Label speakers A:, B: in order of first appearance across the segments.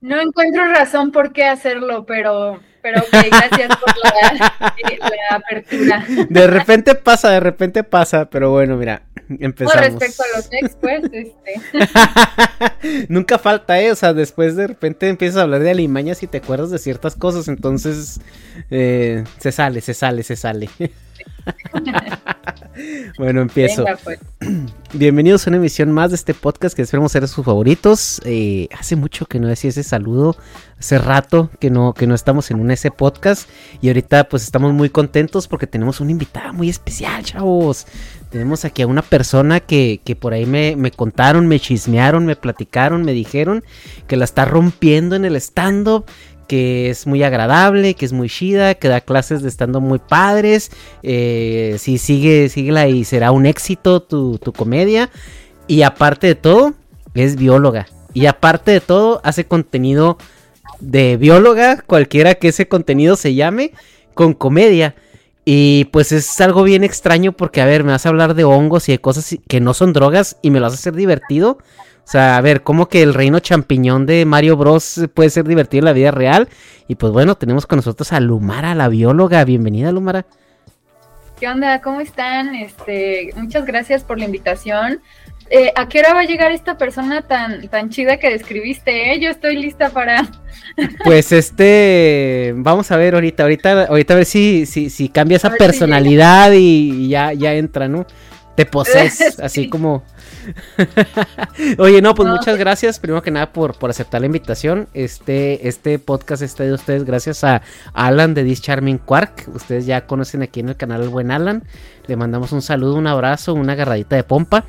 A: No encuentro razón por qué hacerlo, pero, pero gracias por la, eh, la apertura.
B: De repente pasa, de repente pasa, pero bueno, mira,
A: Con
B: empezamos.
A: respecto a los ex, pues, este,
B: Nunca falta, ¿eh? O sea, después de repente empiezas a hablar de alimañas y te acuerdas de ciertas cosas, entonces eh, se sale, se sale, se sale. bueno, empiezo.
A: venga, pues.
B: Bienvenidos a una emisión más de este podcast que esperemos ser sus favoritos. Eh, hace mucho que no decía ese saludo, hace rato que no, que no estamos en un ese podcast y ahorita pues estamos muy contentos porque tenemos una invitada muy especial, chavos. Tenemos aquí a una persona que, que por ahí me, me contaron, me chismearon, me platicaron, me dijeron que la está rompiendo en el stand-up, que es muy agradable, que es muy chida, que da clases de stand-up muy padres. Eh, si sigue, síguela y será un éxito tu, tu comedia. Y aparte de todo, es bióloga. Y aparte de todo, hace contenido de bióloga, cualquiera que ese contenido se llame, con comedia. Y pues es algo bien extraño porque, a ver, me vas a hablar de hongos y de cosas que no son drogas y me lo vas a hacer divertido. O sea, a ver, ¿cómo que el reino champiñón de Mario Bros puede ser divertido en la vida real? Y pues bueno, tenemos con nosotros a Lumara, la bióloga. Bienvenida, Lumara.
A: ¿Qué onda? ¿Cómo están? Este, muchas gracias por la invitación. Eh, ¿A qué hora va a llegar esta persona tan, tan chida que describiste? eh? Yo estoy lista para...
B: Pues este, vamos a ver ahorita, ahorita, ahorita a ver si, si, si cambia esa
A: si
B: personalidad y, y ya, ya entra, ¿no? Te poses, así
A: Sí.
B: como. Oye, no, pues
A: No,
B: muchas gracias, primero que nada, por, por aceptar la invitación. Este, este podcast está de ustedes gracias a Alan de This Charming Quark. Ustedes ya conocen aquí en el canal al buen Alan. Le mandamos un saludo, un abrazo, una agarradita de pompa.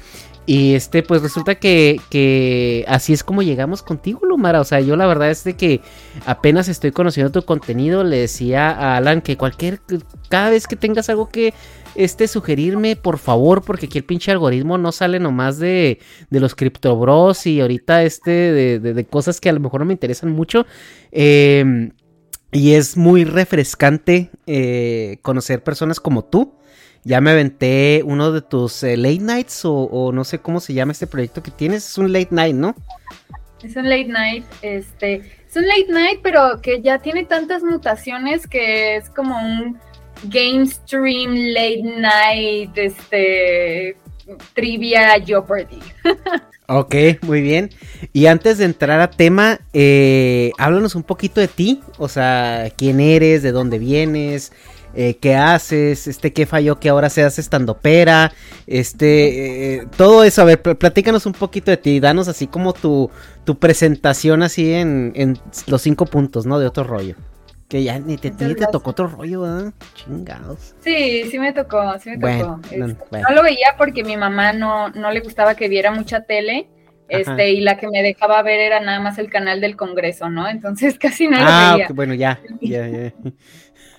B: Y este, pues resulta que, que así es como llegamos contigo, Lumara. O sea, yo la verdad es de que apenas estoy conociendo tu contenido. Le decía a Alan que cualquier, cada vez que tengas algo que este sugerirme, por favor, porque aquí el pinche algoritmo no sale nomás de, de los Crypto Bros y ahorita este de, de- de cosas que a lo mejor no me interesan mucho. Eh, y es muy refrescante eh, conocer personas como tú. Ya me aventé uno de tus eh, late nights o, o no sé cómo se llama este proyecto que tienes. Es un late night, ¿no?
A: Es un late night, este, es un late night, pero que ya tiene tantas mutaciones que es como un game stream late night, este, trivia Jeopardy.
B: Ok, muy bien. Y antes de entrar a tema, eh, háblanos un poquito de ti. O sea, quién eres, de dónde vienes, eh, qué haces, este, qué falló que ahora seas estandopera, este, eh, todo eso. A ver, pl- platícanos un poquito de ti. Danos así como tu, tu presentación así en, en los cinco puntos, ¿no? De otro rollo. Que ya ni te, ni te tocó otro rollo, ¿verdad? Chingados.
A: Sí, sí me tocó, sí me
B: Bueno,
A: tocó.
B: no,
A: Este,
B: bueno.
A: no lo veía porque mi mamá no, no le gustaba que viera mucha tele.
B: Ajá.
A: Este, y la que me dejaba ver era nada más el canal del Congreso, ¿no? Entonces casi no lo
B: Ah,
A: veía.
B: ok, bueno, ya, ya, ya.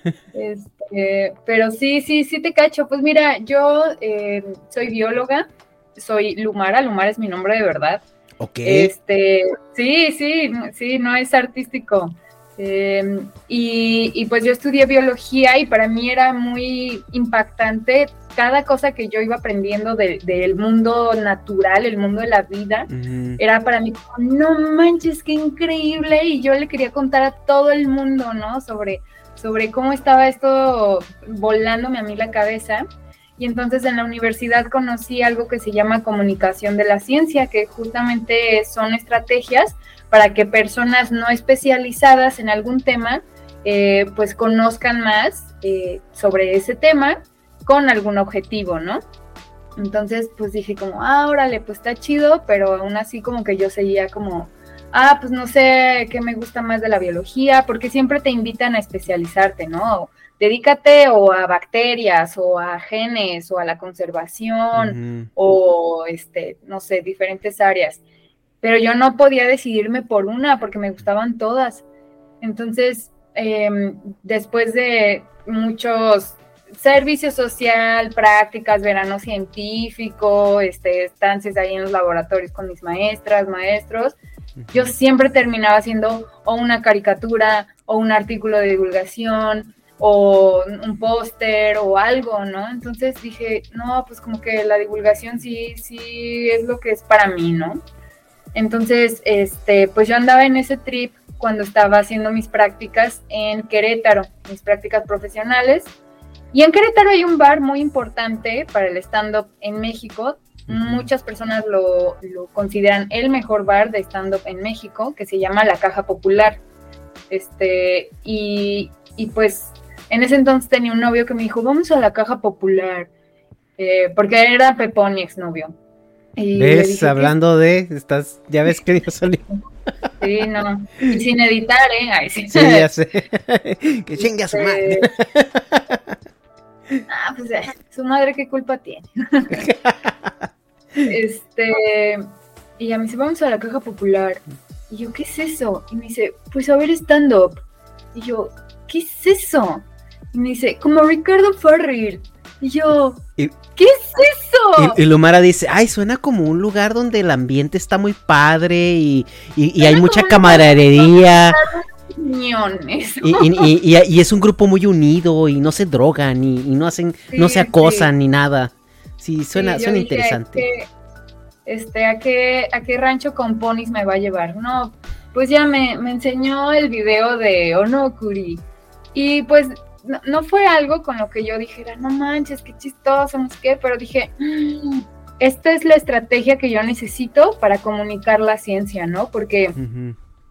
A: Este, pero sí, sí, sí te cacho. Pues mira, yo eh, soy bióloga, soy Lumara, Lumara es mi nombre de verdad.
B: Ok.
A: Este, sí, sí, sí, no es artístico. Em, y, pues yo estudié biología y para mí era muy impactante cada cosa que yo iba aprendiendo del mundo natural, el mundo de la vida. Era para mí como, no manches, qué increíble. Y yo le quería contar a todo el mundo, ¿no? Sobre, sobre cómo estaba esto volándome a mí la cabeza. Y entonces en la universidad conocí algo que se llama comunicación de la ciencia, que justamente son estrategias para que personas no especializadas en algún tema eh, pues conozcan más eh, sobre ese tema con algún objetivo, ¿no? Entonces pues dije como, ah, órale, pues está chido, pero aún así como que yo seguía como, ah, pues no sé qué me gusta más de la biología, porque siempre te invitan a especializarte, ¿no? Dedícate o a bacterias o a genes o a la conservación o, este, no sé, diferentes áreas pero yo no podía decidirme por una porque me gustaban todas. Entonces, em, después de muchos servicios social, prácticas, verano científico, este, estancias ahí en los laboratorios con mis maestras, maestros, yo siempre terminaba haciendo o una caricatura o un artículo de divulgación o un póster o algo, ¿no? Entonces dije, no, pues como que la divulgación sí, sí es lo que es para mí, ¿no? Entonces, este, pues yo andaba en ese trip cuando estaba haciendo mis prácticas en Querétaro, mis prácticas profesionales. Y en Querétaro hay un bar muy importante para el stand-up en México. Muchas personas lo, consideran el mejor bar de stand-up en México, que se llama La Caja Popular. Este, y, pues en ese entonces tenía un novio que me dijo, vamos a la Caja Popular, eh, porque era Pepón, mi exnovio.
B: ¿Ves? Hablando de, estás, ya ves que Dios salió.
A: Sí, no. Y sin editar, ¿eh? Ay, sí.
B: sí, ya sé. que chingue a su madre.
A: ah, pues su madre, ¿qué culpa tiene? este. Y a mí se vamos a la caja popular. Y yo, ¿qué es eso? Y me dice, pues a ver stand-up. Y yo, ¿qué es eso? Y me dice, como Ricardo Farrell. Y yo, ¿qué es eso?
B: Y, Lumara dice, ay, suena como un lugar donde el ambiente está muy padre y, hay mucha camaradería. Y, y, es un grupo muy unido y no se drogan y, no hacen, no se acosan ni nada. Sí, suena, suena interesante.
A: este, ¿a qué, ¿a qué rancho con ponis me va a llevar? No, pues ya me, me enseñó el video de Onokuri. Y pues no, fue algo con lo que yo dijera, no manches, qué chistoso, no sé qué, pero dije, mm, esta es la estrategia que yo necesito para comunicar la ciencia, ¿no? Porque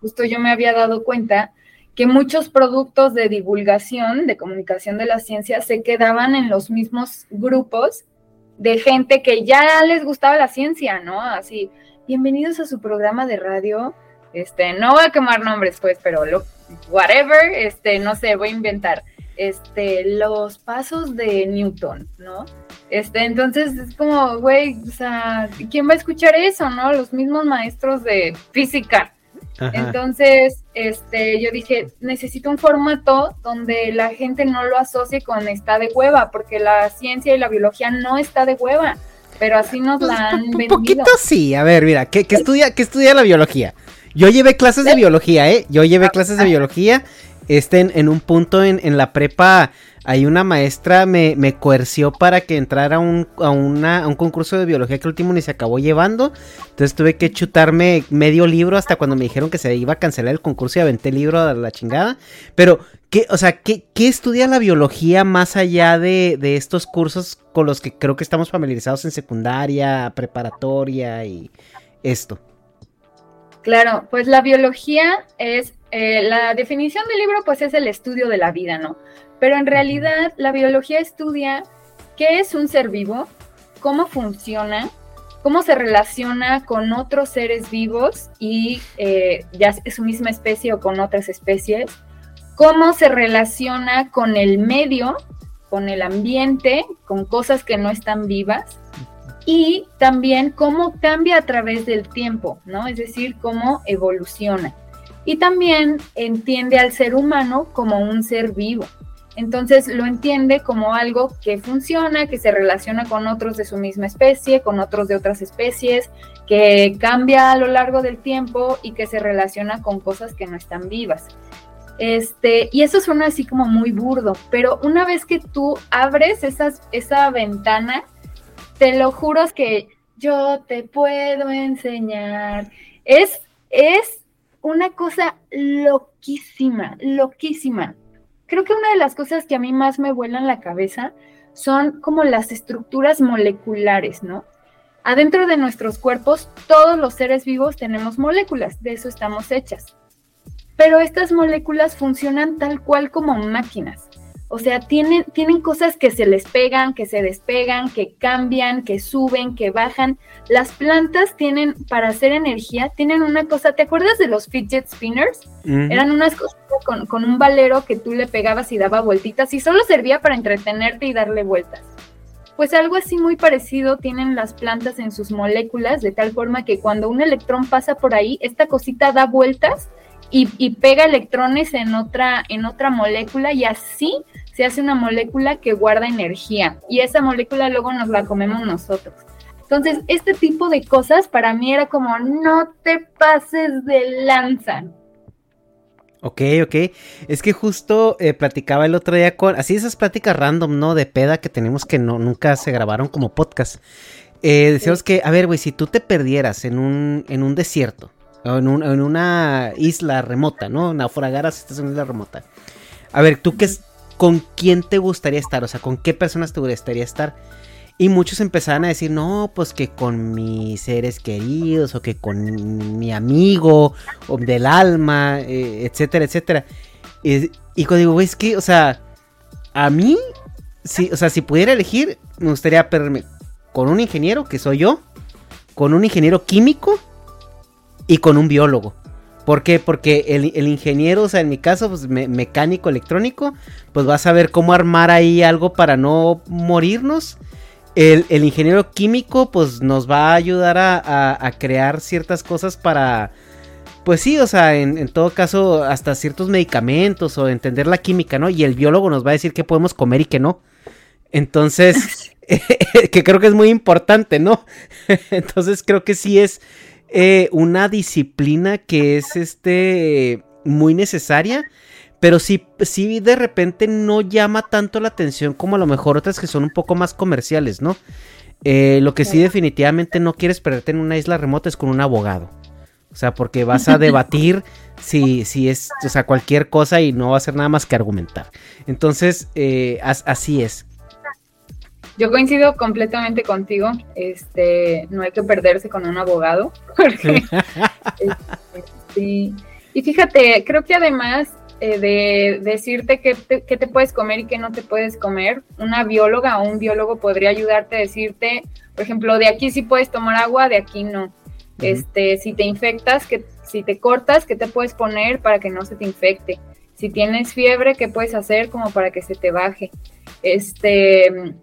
A: justo yo me había dado cuenta que muchos productos de divulgación, de comunicación de la ciencia, se quedaban en los mismos grupos de gente que ya les gustaba la ciencia, ¿no? Así, bienvenidos a su programa de radio. Este, no voy a quemar nombres, pues, pero lo, whatever, este, no sé, voy a inventar este, los pasos de Newton, ¿no? Este, entonces es como, güey, o sea, ¿quién va a escuchar eso, no? Los mismos maestros de física. Entonces, este, yo dije, necesito un formato donde la gente no lo asocie con está de hueva, porque la ciencia y la biología no está de hueva, pero así nos pues, la han
B: Un poquito sí, a ver, mira, ¿qué, estudia, qué estudia la biología? Yo llevé clases de biología, ¿eh? Yo llevé clases de biología este, en, un punto en, la prepa, hay una maestra me, me coerció para que entrara a un, a, un concurso de biología que el último ni se acabó llevando. Entonces tuve que chutarme medio libro hasta cuando me dijeron que se iba a cancelar el concurso y aventé el libro a la chingada. Pero, ¿qué, o sea, ¿qué, estudia la biología más allá de, de estos cursos con los que creo que estamos familiarizados en secundaria, preparatoria y esto?
A: Claro, pues la biología es eh, la definición del libro pues es el estudio de la vida, ¿no? Pero en realidad la biología estudia qué es un ser vivo, cómo funciona, cómo se relaciona con otros seres vivos y eh, ya es su misma especie o con otras especies, cómo se relaciona con el medio, con el ambiente, con cosas que no están vivas y también cómo cambia a través del tiempo, ¿no? Es decir, cómo evoluciona y también entiende al ser humano como un ser vivo. Entonces lo entiende como algo que funciona, que se relaciona con otros de su misma especie, con otros de otras especies, que cambia a lo largo del tiempo y que se relaciona con cosas que no están vivas. Este, y eso suena así como muy burdo, pero una vez que tú abres esa ventana, te lo juro que yo te puedo enseñar. Es, es una cosa loquísima, loquísima creo que una de las cosas que a mí más me vuelan la cabeza son como las estructuras moleculares, ¿no? Adentro de nuestros cuerpos, todos los seres vivos tenemos moléculas, de eso estamos hechas. Pero estas moléculas funcionan tal cual como máquinas. O sea, tienen, tienen cosas que se les pegan, que se despegan, que cambian, que suben, que bajan. Las plantas tienen, para hacer energía, tienen una cosa, ¿te acuerdas de los fidget spinners? Eran unas cosas con, con un valero que tú le pegabas y daba vueltitas y solo servía para entretenerte y darle vueltas. Pues algo así muy parecido tienen las plantas en sus moléculas, de tal forma que cuando un electrón pasa por ahí, esta cosita da vueltas y, pega electrones en otra, en otra molécula y así se hace una molécula que guarda energía y esa molécula luego nos la comemos nosotros. Entonces, este tipo de cosas para mí era como, no te pases de lanza.
B: Ok, ok. Es que justo eh, platicaba el otro día con, así esas pláticas random, ¿no? De peda que tenemos que no, nunca se grabaron como podcast. Eh, decíamos que, a ver, güey, si tú te perdieras en un, en un desierto, en, una isla remota, ¿no? Naufragaras, estás en una isla remota. A ver, ¿tú qué, con quién te gustaría estar? O sea, ¿con qué personas te gustaría estar? Y muchos empezaban a decir, no, pues que con mis seres queridos, o que con mi amigo, o del alma, eh, etcétera, etcétera. Y, cuando digo, es que, o sea, a mí, si, o sea, si pudiera elegir, me gustaría perderme con un ingeniero, que soy yo, con un ingeniero químico, y con un biólogo. ¿Por qué? Porque el, ingeniero, o sea, en mi caso, pues mecánico electrónico, pues va a saber cómo armar ahí algo para no morirnos. El, ingeniero químico, pues nos va a ayudar a, crear ciertas cosas para, pues sí, o sea, en, en, todo caso, hasta ciertos medicamentos o entender la química, ¿no? Y el biólogo nos va a decir qué podemos comer y qué no. Entonces, que creo que es muy importante, ¿no? Entonces creo que sí es eh, una disciplina que es este muy necesaria. Pero sí, sí de repente no llama tanto la atención como a lo mejor otras que son un poco más comerciales, ¿no? Eh, lo que sí definitivamente no quieres perderte en una isla remota es con un abogado. O sea, porque vas a debatir si, si es, o sea, cualquier cosa y no va a ser nada más que argumentar. Entonces, eh, así es.
A: Yo coincido completamente contigo. Este, no hay que perderse con un abogado. Este, y fíjate, creo que además eh, de decirte qué te, te, puedes comer y qué no te puedes comer, una bióloga o un biólogo podría ayudarte a decirte, por ejemplo, de aquí sí puedes tomar agua, de aquí no. Este, si te infectas, que si te cortas, ¿qué te puedes poner para que no se te infecte? Si tienes fiebre, ¿qué puedes hacer como para que se te baje? Este,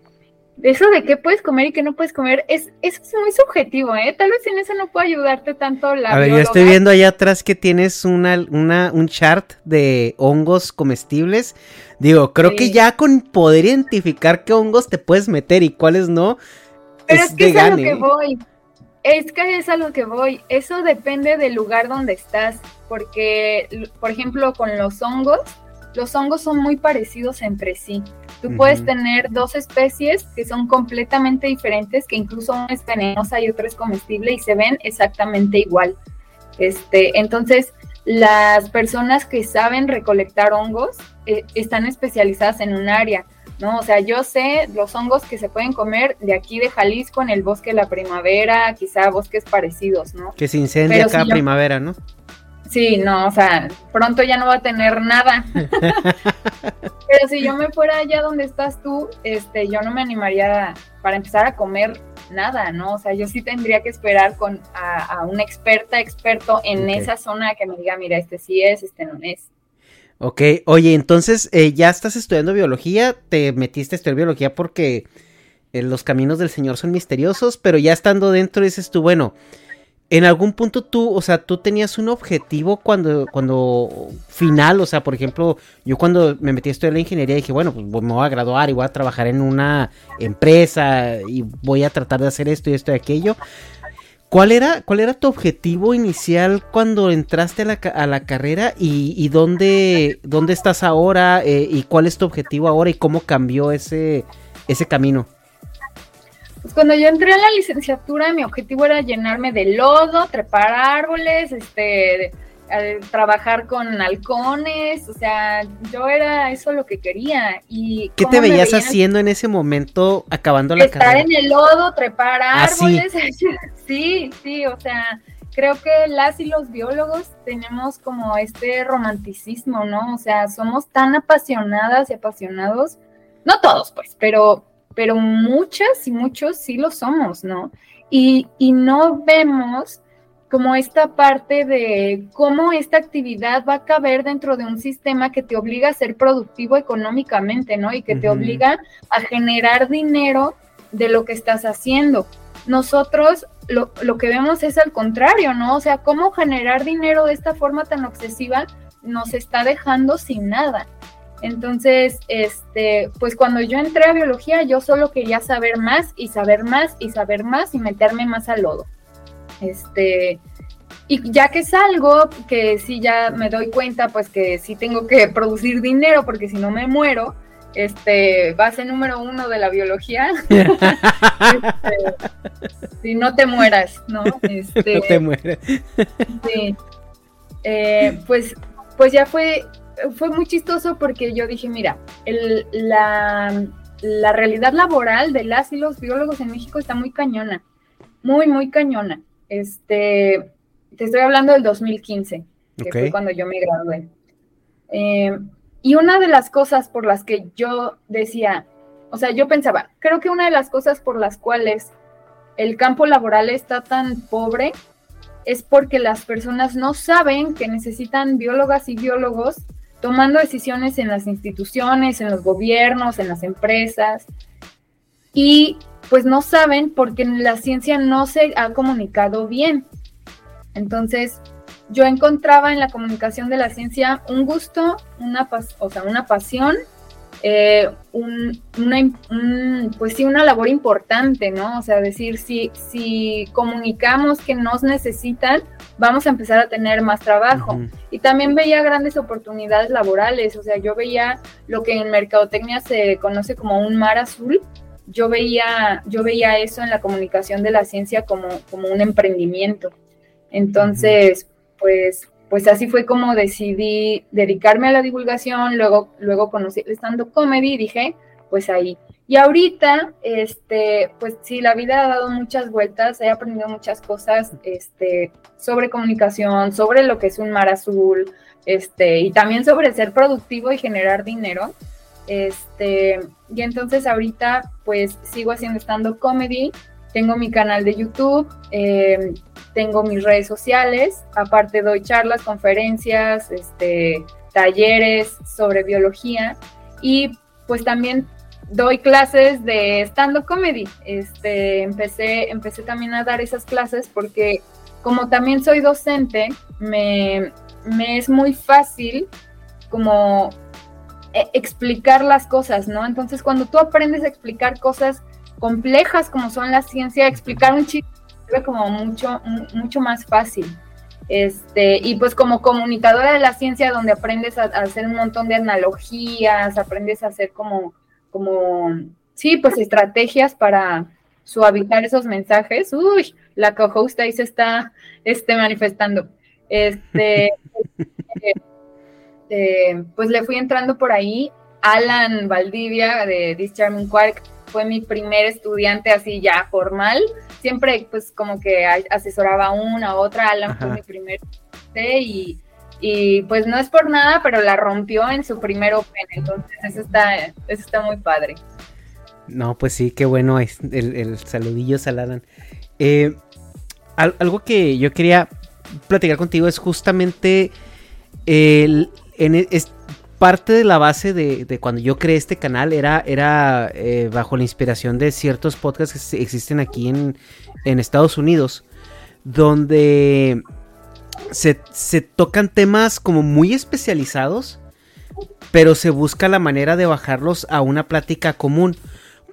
A: eso de qué puedes comer y qué no puedes comer, es, es muy subjetivo, ¿eh? Tal vez en eso no puedo ayudarte tanto la
B: A ver, yo estoy viendo allá atrás que tienes una, una, un chart de hongos comestibles. Digo, creo que ya con poder identificar qué hongos te puedes meter y cuáles no,
A: Pero es, que es a lo que voy. Es que es a lo que voy. Eso depende del lugar donde estás. Porque, por ejemplo, con los hongos, los hongos son muy parecidos entre sí. Tú puedes tener dos especies que son completamente diferentes, que incluso una es venenosa y otra es comestible y se ven exactamente igual. Este, entonces, las personas que saben recolectar hongos eh, están especializadas en un área, ¿no? O sea, yo sé los hongos que se pueden comer de aquí de Jalisco en el bosque de la primavera, quizá bosques parecidos, ¿no?
B: Que se incendia cada primavera, ¿no?
A: Sí, no, o sea, pronto ya no va a tener nada. Pero si yo me fuera allá donde estás tú, este, yo no me animaría para empezar a comer nada, ¿no? O sea, yo sí tendría que esperar con a, una experta, experto en esa zona que me diga, mira, este sí es, este no es.
B: Ok, oye, entonces eh, ya estás estudiando biología, te metiste a estudiar biología porque eh, los caminos del Señor son misteriosos, pero ya estando dentro dices tú, bueno, en algún punto tú, o sea, tú tenías un objetivo cuando, cuando final, o sea, por ejemplo, yo cuando me metí a estudiar la ingeniería dije, bueno, pues me voy a graduar y voy a trabajar en una empresa y voy a tratar de hacer esto y esto y aquello. ¿Cuál era, cuál era tu objetivo inicial cuando entraste a la, a la carrera y, dónde, dónde estás ahora eh, y cuál es tu objetivo ahora y cómo cambió ese, ese camino?
A: Pues cuando yo entré a la licenciatura, mi objetivo era llenarme de lodo, trepar árboles, este, trabajar con halcones, o sea, yo era eso lo que quería. Y
B: ¿Qué te veías haciendo en ese momento acabando la
A: carrera? Estar en el lodo, trepar ah, árboles, sí, sí, o sea, creo que las y los biólogos tenemos como este romanticismo, ¿no? O sea, somos tan apasionadas y apasionados, no todos pues, pero pero muchas y muchos sí lo somos, ¿no? Y, no vemos como esta parte de cómo esta actividad va a caber dentro de un sistema que te obliga a ser productivo económicamente, ¿no? Y que te obliga a generar dinero de lo que estás haciendo. Nosotros lo, lo, que vemos es al contrario, ¿no? O sea, cómo generar dinero de esta forma tan obsesiva nos está dejando sin nada. Entonces, este, pues cuando yo entré a biología, yo solo quería saber más y saber más y saber más y meterme más al lodo. Este, y ya que salgo, que sí ya me doy cuenta, pues que sí tengo que producir dinero, porque si no me muero, este, base número uno de la biología. Este, si no te mueras, ¿no? Este,
B: no te mueres.
A: sí. Eh, pues, pues ya fue fue muy chistoso porque yo dije, mira, la, realidad laboral de las y los biólogos en México está muy cañona, muy, muy cañona. Este, te estoy hablando del 2015, que fue cuando yo me gradué. Eh, y una de las cosas por las que yo decía, o sea, yo pensaba, creo que una de las cosas por las cuales el campo laboral está tan pobre es porque las personas no saben que necesitan biólogas y biólogos tomando decisiones en las instituciones, en los gobiernos, en las empresas, y pues no saben porque la ciencia no se ha comunicado bien. Entonces, yo encontraba en la comunicación de la ciencia un gusto, una, o sea, una pasión eh, una, pues sí, una labor importante, ¿no? O sea, decir, si, si comunicamos que nos necesitan, vamos a empezar a tener más trabajo. Y también veía grandes oportunidades laborales, o sea, yo veía lo que en mercadotecnia se conoce como un mar azul. Yo veía, yo veía eso en la comunicación de la ciencia como, como un emprendimiento. Entonces, pues pues así fue como decidí dedicarme a la divulgación, luego, luego conocí el stand-up comedy y dije, pues ahí. Y ahorita, este, pues sí, la vida ha dado muchas vueltas, he aprendido muchas cosas, este, sobre comunicación, sobre lo que es un mar azul, este, y también sobre ser productivo y generar dinero. Este, y entonces ahorita, pues sigo haciendo stand-up comedy, tengo mi canal de YouTube, eh, tengo mis redes sociales, aparte doy charlas, conferencias, este, talleres sobre biología y pues también doy clases de stand-up comedy. Este, empecé, empecé también a dar esas clases porque como también soy docente, me, me es muy fácil como eh, explicar las cosas, ¿no? Entonces cuando tú aprendes a explicar cosas complejas como son la ciencia, explicar un chiste como mucho, mucho más fácil. Este, y pues como comunicadora de la ciencia, donde aprendes a, hacer un montón de analogías, aprendes a hacer como, como, sí, pues estrategias para suavizar esos mensajes. Uy, la co-host ahí se está este, manifestando. Este, eh, pues le fui entrando por ahí. Alan Valdivia de This Charming Quark fue mi primer estudiante así ya formal. Siempre pues como que asesoraba una u otra, Alan fue mi primer y, y pues no es por nada, pero la rompió en su primer Open, entonces eso está, eso está muy padre.
B: No, pues sí, qué bueno es el, el saludillo Saladan. Eh, algo que yo quería platicar contigo es justamente el, en, es, parte de la base de, cuando yo creé este canal era, era eh, bajo la inspiración de ciertos podcasts que existen aquí en, Estados Unidos, donde se, se tocan temas como muy especializados, pero se busca la manera de bajarlos a una plática común.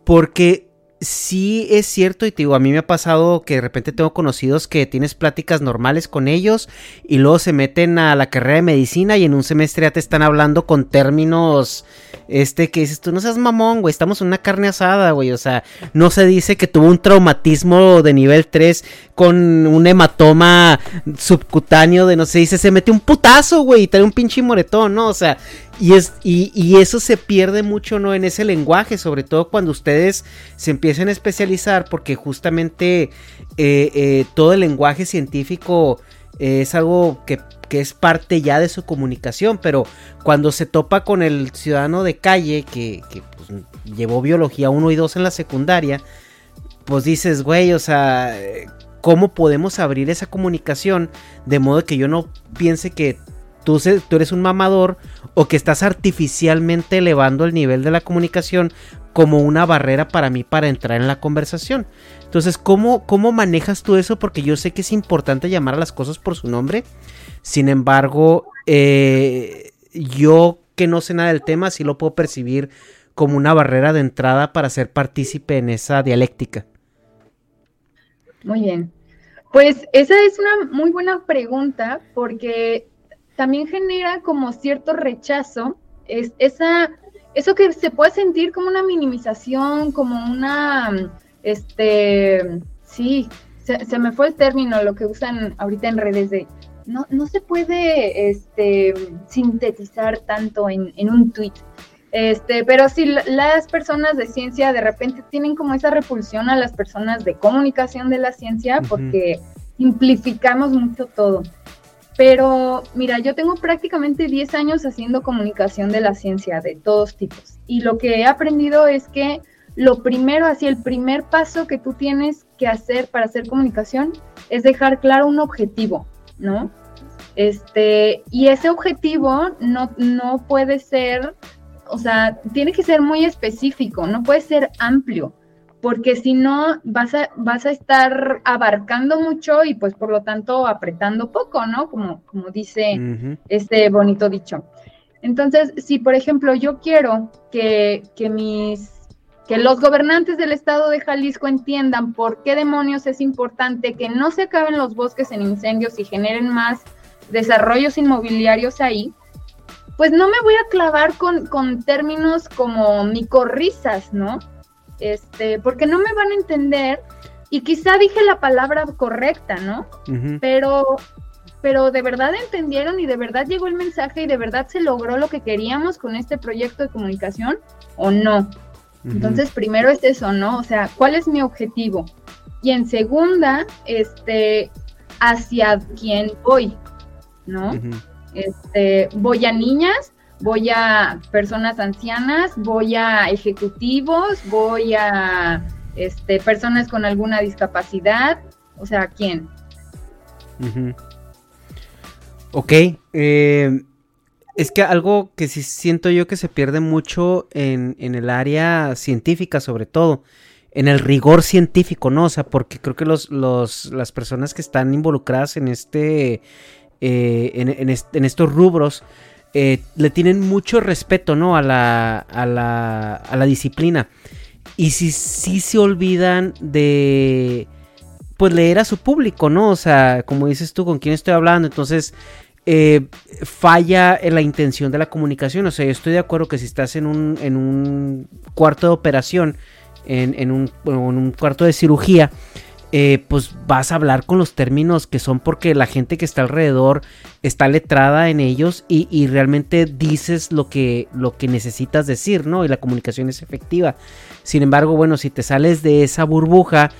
B: Porque sí es cierto, y te digo, a mí me ha pasado que de repente tengo conocidos que tienes pláticas normales con ellos y luego se meten a la carrera de medicina y en un semestre ya te están hablando con términos, este, que dices tú, no seas mamón, güey, estamos en una carne asada, güey, o sea, no se dice que tuvo un traumatismo de nivel 3 con un hematoma subcutáneo de no sé, dice, se mete un putazo, güey, y trae un pinche moretón, ¿no? O sea, y, es, y, eso se pierde mucho, ¿no? En ese lenguaje, sobre todo cuando ustedes se empiecen a especializar, porque justamente eh, eh, todo el lenguaje científico es algo que, es parte ya de su comunicación, pero cuando se topa con el ciudadano de calle que, pues, llevó biología 1 y 2 en la secundaria, pues dices, güey, o sea, ¿cómo podemos abrir esa comunicación de modo que yo no piense que tú, tú eres un mamador o que estás artificialmente elevando el nivel de la comunicación como una barrera para mí para entrar en la conversación. Entonces, ¿cómo, ¿cómo manejas tú eso? Porque yo sé que es importante llamar a las cosas por su nombre. Sin embargo, eh, yo que no sé nada del tema, sí lo puedo percibir como una barrera de entrada para ser partícipe en esa dialéctica.
A: Muy bien. Pues esa es una muy buena pregunta porque también genera como cierto rechazo, es esa, eso que se puede sentir como una minimización, como una, este, sí, se, me fue el término, lo que usan ahorita en redes de, no, no se puede este, sintetizar tanto en, un tweet. Este, pero sí, las personas de ciencia de repente tienen como esa repulsión a las personas de comunicación de la ciencia porque simplificamos mucho todo. Pero mira, yo tengo prácticamente 10 años haciendo comunicación de la ciencia de todos tipos. Y lo que he aprendido es que lo primero, así el primer paso que tú tienes que hacer para hacer comunicación es dejar claro un objetivo, ¿no? Este, y ese objetivo no, no puede ser, o sea, tiene que ser muy específico, no puede ser amplio porque si no vas a, vas a estar abarcando mucho y pues por lo tanto apretando poco, ¿no? Como, como dice este bonito dicho. Entonces, si por ejemplo yo quiero que, que mis que los gobernantes del estado de Jalisco entiendan por qué demonios es importante que no se acaben los bosques en incendios y generen más desarrollos inmobiliarios ahí, pues no me voy a clavar con, con términos como micorrisas, ¿no? este, porque no me van a entender y quizá dije la palabra correcta, ¿no? Pero pero de verdad entendieron y de verdad llegó el mensaje y de verdad se logró lo que queríamos con este proyecto de comunicación o no. Entonces, primero es eso, ¿no? O sea, ¿cuál es mi objetivo? Y en segunda, este, hacia quién voy, ¿no? Este, voy a niñas voy a personas ancianas, voy a ejecutivos, voy a este, personas con alguna discapacidad, o sea, ¿a quién?
B: Ok, eh, es que algo que sí siento yo que se pierde mucho en, el área científica sobre todo, en el rigor científico, ¿no? O sea, porque creo que los, las personas que están involucradas en este, eh, en estos rubros, eh, le tienen mucho respeto, ¿no? A la, a la, a la disciplina. Y si sí se olvidan de, pues, leer a su público, ¿no? O sea, como dices tú, con quién estoy hablando. Entonces, eh, falla en la intención de la comunicación. O sea, yo estoy de acuerdo que si estás en un, en un cuarto de operación, en, en, un, cuarto de cirugía, eh, pues vas a hablar con los términos que son porque la gente que está alrededor está letrada en ellos y, realmente dices lo que, lo que necesitas decir, ¿no? Y la comunicación es efectiva. Sin embargo, bueno, si te sales de esa burbuja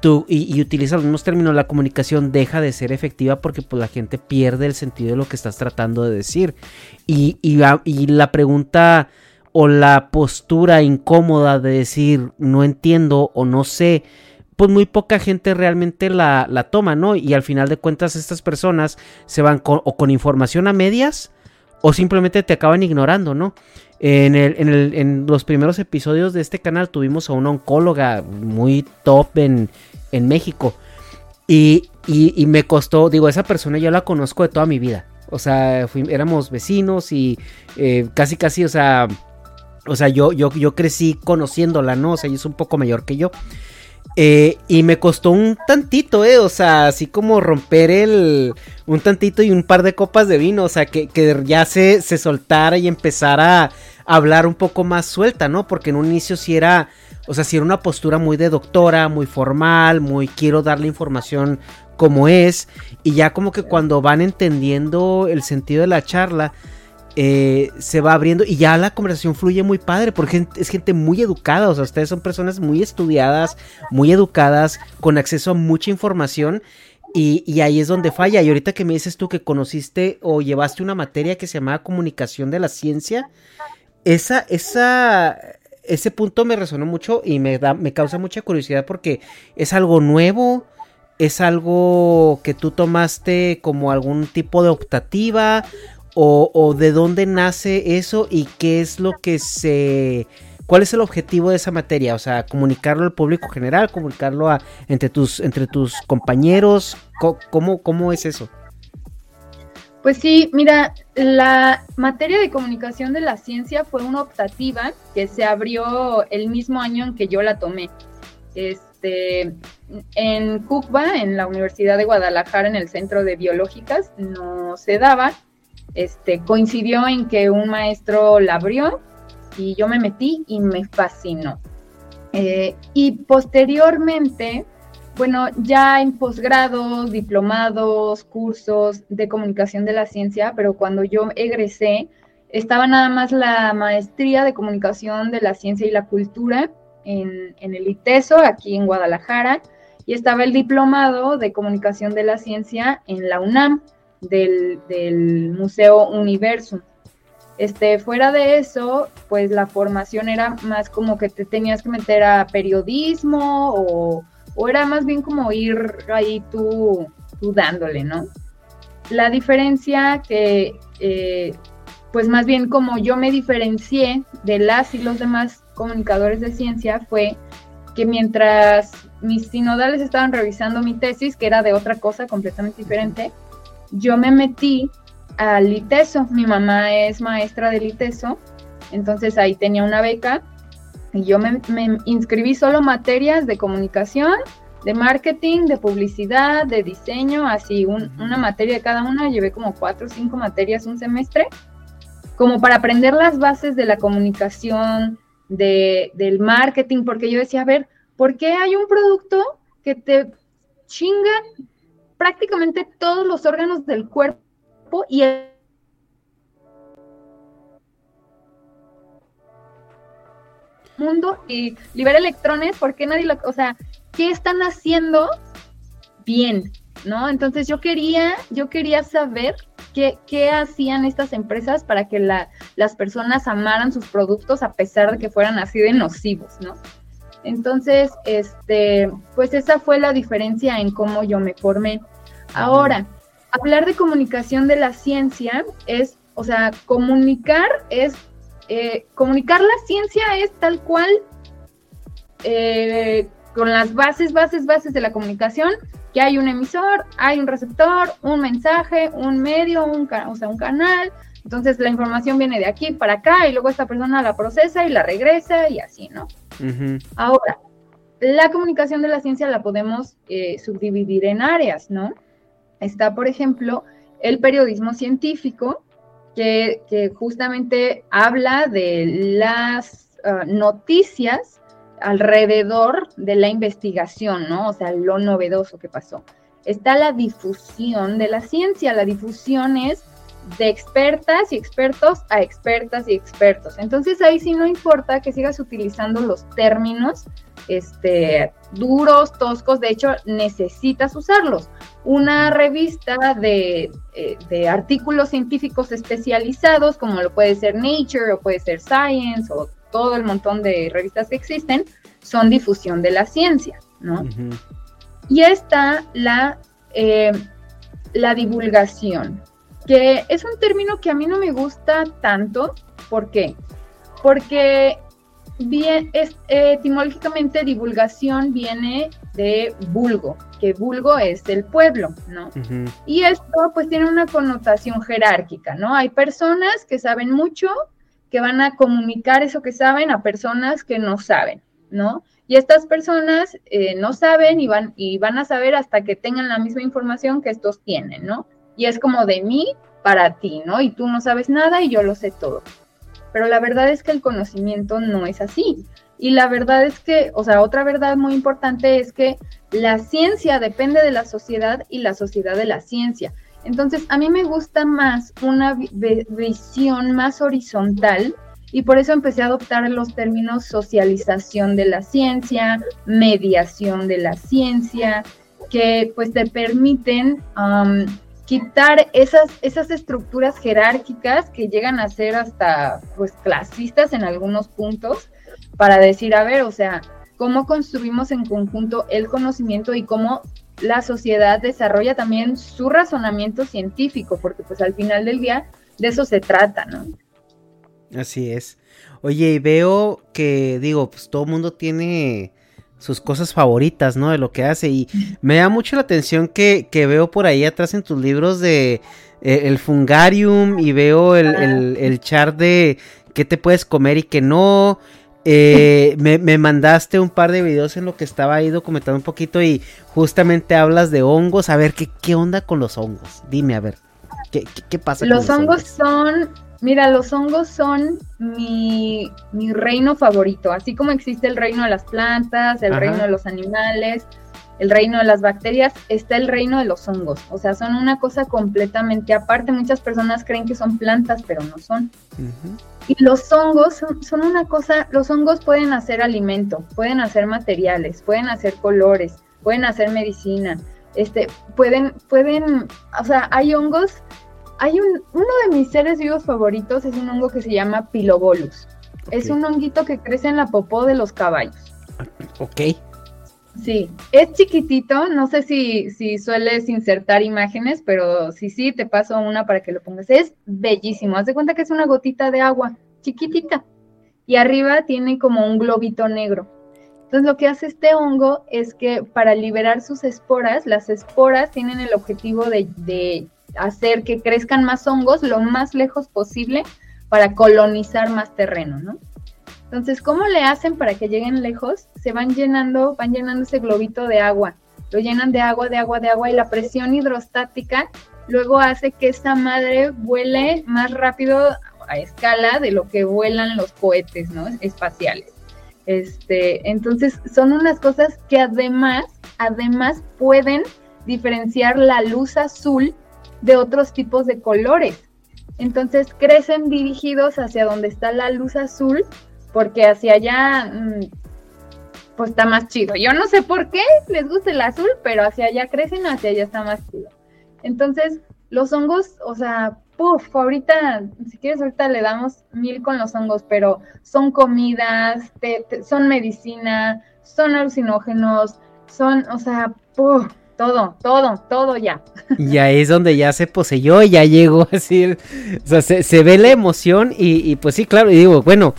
B: tú, y, utilizas los mismos términos, la comunicación deja de ser efectiva porque pues, la gente pierde el sentido de lo que estás tratando de decir. Y, y la pregunta o la postura incómoda de decir no entiendo o no sé pues muy poca gente realmente la, la, toma, ¿no? Y al final de cuentas estas personas se van o con información a medias o simplemente te acaban ignorando, ¿no? En, el, en, el, en, los primeros episodios de este canal tuvimos a una oncóloga muy top en, en México. Y Y, me costó, digo, esa persona yo la conozco de toda mi vida. O sea, éramos vecinos y eh, casi, casi, o sea, o sea, yo, yo, yo crecí conociéndola, ¿no? O sea, ella es un poco mayor que yo. Eh, y me costó un tantito, ¿eh? O sea, así como romper el. Un tantito y un par de copas de vino. O sea, que, que ya se, se soltara y empezara a hablar un poco más suelta, ¿no? Porque en un inicio sí era. O sea, sí era una postura muy de doctora, muy formal, muy quiero darle información como es. Y ya como que cuando van entendiendo el sentido de la charla, eh, se va abriendo y ya la conversación fluye muy padre porque es gente muy educada, o sea, ustedes son personas muy estudiadas, muy educadas, con acceso a mucha información y, ahí es donde falla. Y ahorita que me dices tú que conociste o llevaste una materia que se llamaba comunicación de la ciencia, esa, esa, ese punto me resonó mucho y me, da, me causa mucha curiosidad porque es algo nuevo ¿Es algo que tú tomaste como algún tipo de optativa? O, de dónde nace eso? ¿Y qué es lo que se... ¿Cuál es el objetivo de esa materia? O sea, comunicarlo al público general, comunicarlo a, entre, tus, entre tus compañeros. ¿Cómo, ¿Cómo es eso?
A: Pues sí, mira, la materia de comunicación de la ciencia fue una optativa que se abrió el mismo año en que yo la tomé. Es, este, en CUCBA, en la Universidad de Guadalajara, en el Centro de Biológicas, no se daba. Este, coincidió en que un maestro la abrió y yo me metí y me fascinó. Eh, y posteriormente, bueno, ya en posgrados, diplomados, cursos de comunicación de la ciencia, pero cuando yo egresé, estaba nada más la maestría de comunicación de la ciencia y la cultura en, el ITESO, aquí en Guadalajara, y estaba el diplomado de comunicación de la ciencia en la UNAM, del, Museo Universo. Este, fuera de eso, pues la formación era más como que te tenías que meter a periodismo o, era más bien como ir ahí tú, tú dándole, ¿no? La diferencia que, eh, pues más bien como yo me diferencié de las y los demás comunicadores de ciencia fue que mientras mis sinodales estaban revisando mi tesis, que era de otra cosa completamente diferente, yo me metí al ITESO. Mi mamá es maestra del ITESO, entonces ahí tenía una beca y yo me, inscribí solo materias de comunicación, de marketing, de publicidad, de diseño, así una materia de cada una. Llevé como cuatro o cinco materias un semestre, como para aprender las bases de la comunicación, de, del marketing, porque yo decía, a ver, ¿por qué hay un producto que te chinga prácticamente todos los órganos del cuerpo y el mundo y libera electrones, ¿por qué nadie lo, o sea, qué están haciendo bien, ¿no? Entonces yo quería, yo quería saber ¿Qué, hacían estas empresas para que las personas amaran sus productos a pesar de que fueran así de nocivos, ¿no? Entonces, este, pues esa fue la diferencia en cómo yo me formé. Ahora, hablar de comunicación de la ciencia es, o sea, comunicar es, eh, comunicar la ciencia es tal cual eh, con las bases, bases, bases de la comunicación, que hay un emisor, hay un receptor, un mensaje, un medio, un, o sea, un canal. Entonces la información viene de aquí para acá y luego esta persona la procesa y la regresa y así, ¿no? Ahora, la comunicación de la ciencia la podemos eh, subdividir en áreas, ¿no? Está, por ejemplo, el periodismo científico, que, justamente habla de las ah, noticias alrededor de la investigación, ¿no? O sea, lo novedoso que pasó. Está la difusión de la ciencia. La difusión es de expertas y expertos a expertas y expertos. Entonces ahí sí no importa que sigas utilizando los términos este, duros, toscos, de hecho necesitas usarlos. Una revista de, eh, de, artículos científicos especializados, como lo puede ser Nature o puede ser Science o todo el montón de revistas que existen, son difusión de la ciencia, ¿no? Y está la, eh, la divulgación, que es un término que a mí no me gusta tanto. ¿Por qué? Porque bien, es, etimológicamente divulgación viene de vulgo, que vulgo es el pueblo, ¿no? Y esto pues tiene una connotación jerárquica, ¿no? Hay personas que saben mucho, que van a comunicar eso que saben a personas que no saben, ¿no? Y estas personas eh, no saben y van, y van a saber hasta que tengan la misma información que estos tienen, ¿no? Y es como de mí para ti, ¿no? Y tú no sabes nada y yo lo sé todo. Pero la verdad es que el conocimiento no es así. Y la verdad es que, o sea, otra verdad muy importante es que la ciencia depende de la sociedad y la sociedad de la ciencia. Entonces, a mí me gusta más una visión más horizontal y por eso empecé a adoptar los términos socialización de la ciencia, mediación de la ciencia, que pues te permiten quitar esas, esas estructuras jerárquicas que llegan a ser hasta pues clasistas en algunos puntos para decir, a ver, o sea, cómo construimos en conjunto el conocimiento y cómo la sociedad desarrolla también su razonamiento científico, porque pues al final del día de eso se trata, ¿no?
B: Así es. Oye, y veo que, digo, pues todo el mundo tiene sus cosas favoritas, ¿no? De lo que hace. Y me da mucho la atención que, que veo por ahí atrás en tus libros de eh, el fungarium y veo el, el, el chart de qué te puedes comer y qué no. Eh, me, me, mandaste un par de videos en lo que estaba ahí documentando un poquito y justamente hablas de hongos. A ver, ¿qué, qué onda con los hongos? Dime, a ver, ¿qué, qué, pasa?
A: Los, con los hongos, son, mira, los hongos son mi, mi, reino favorito. Así como existe el reino de las plantas, el reino de los animales, el reino de las bacterias, está el reino de los hongos. O sea, son una cosa completamente aparte. Muchas personas creen que son plantas, pero no son. Y los hongos son, una cosa, los hongos pueden hacer alimento, pueden hacer materiales, pueden hacer colores, pueden hacer medicina, este, pueden, pueden, o sea, hay hongos, hay un, uno de mis seres vivos favoritos es un hongo que se llama Pilobolus. Es un honguito que crece en la popó de los caballos.
B: Ok.
A: Sí, es chiquitito, no sé si, si sueles insertar imágenes, pero sí, sí, te paso una para que lo pongas. Es bellísimo, haz de cuenta que es una gotita de agua, chiquitita, y arriba tiene como un globito negro. Entonces lo que hace este hongo es que para liberar sus esporas, las esporas tienen el objetivo de, de hacer que crezcan más hongos lo más lejos posible para colonizar más terreno, ¿no? Entonces, ¿cómo le hacen para que lleguen lejos? Se van llenando, van llenando ese globito de agua. Lo llenan de agua, de agua, de agua y la presión hidrostática luego hace que esa madre vuele más rápido a escala de lo que vuelan los cohetes, ¿no? Espaciales. Este, entonces, son unas cosas que además, además pueden diferenciar la luz azul de otros tipos de colores. Entonces crecen dirigidos hacia donde está la luz azul porque hacia allá mm, pues está más chido. Yo no sé por qué les gusta el azul, pero hacia allá crecen, hacia allá está más chido. Entonces, los hongos, o sea, puff, ahorita, si quieres, ahorita le damos mil con los hongos, pero son comidas, son medicina, son alucinógenos, son, o sea, puff, todo, todo, todo ya.
B: Y ahí es donde ya se poseyó, ya llegó así, o sea, se, ve la emoción y, y pues sí, claro, y digo, bueno,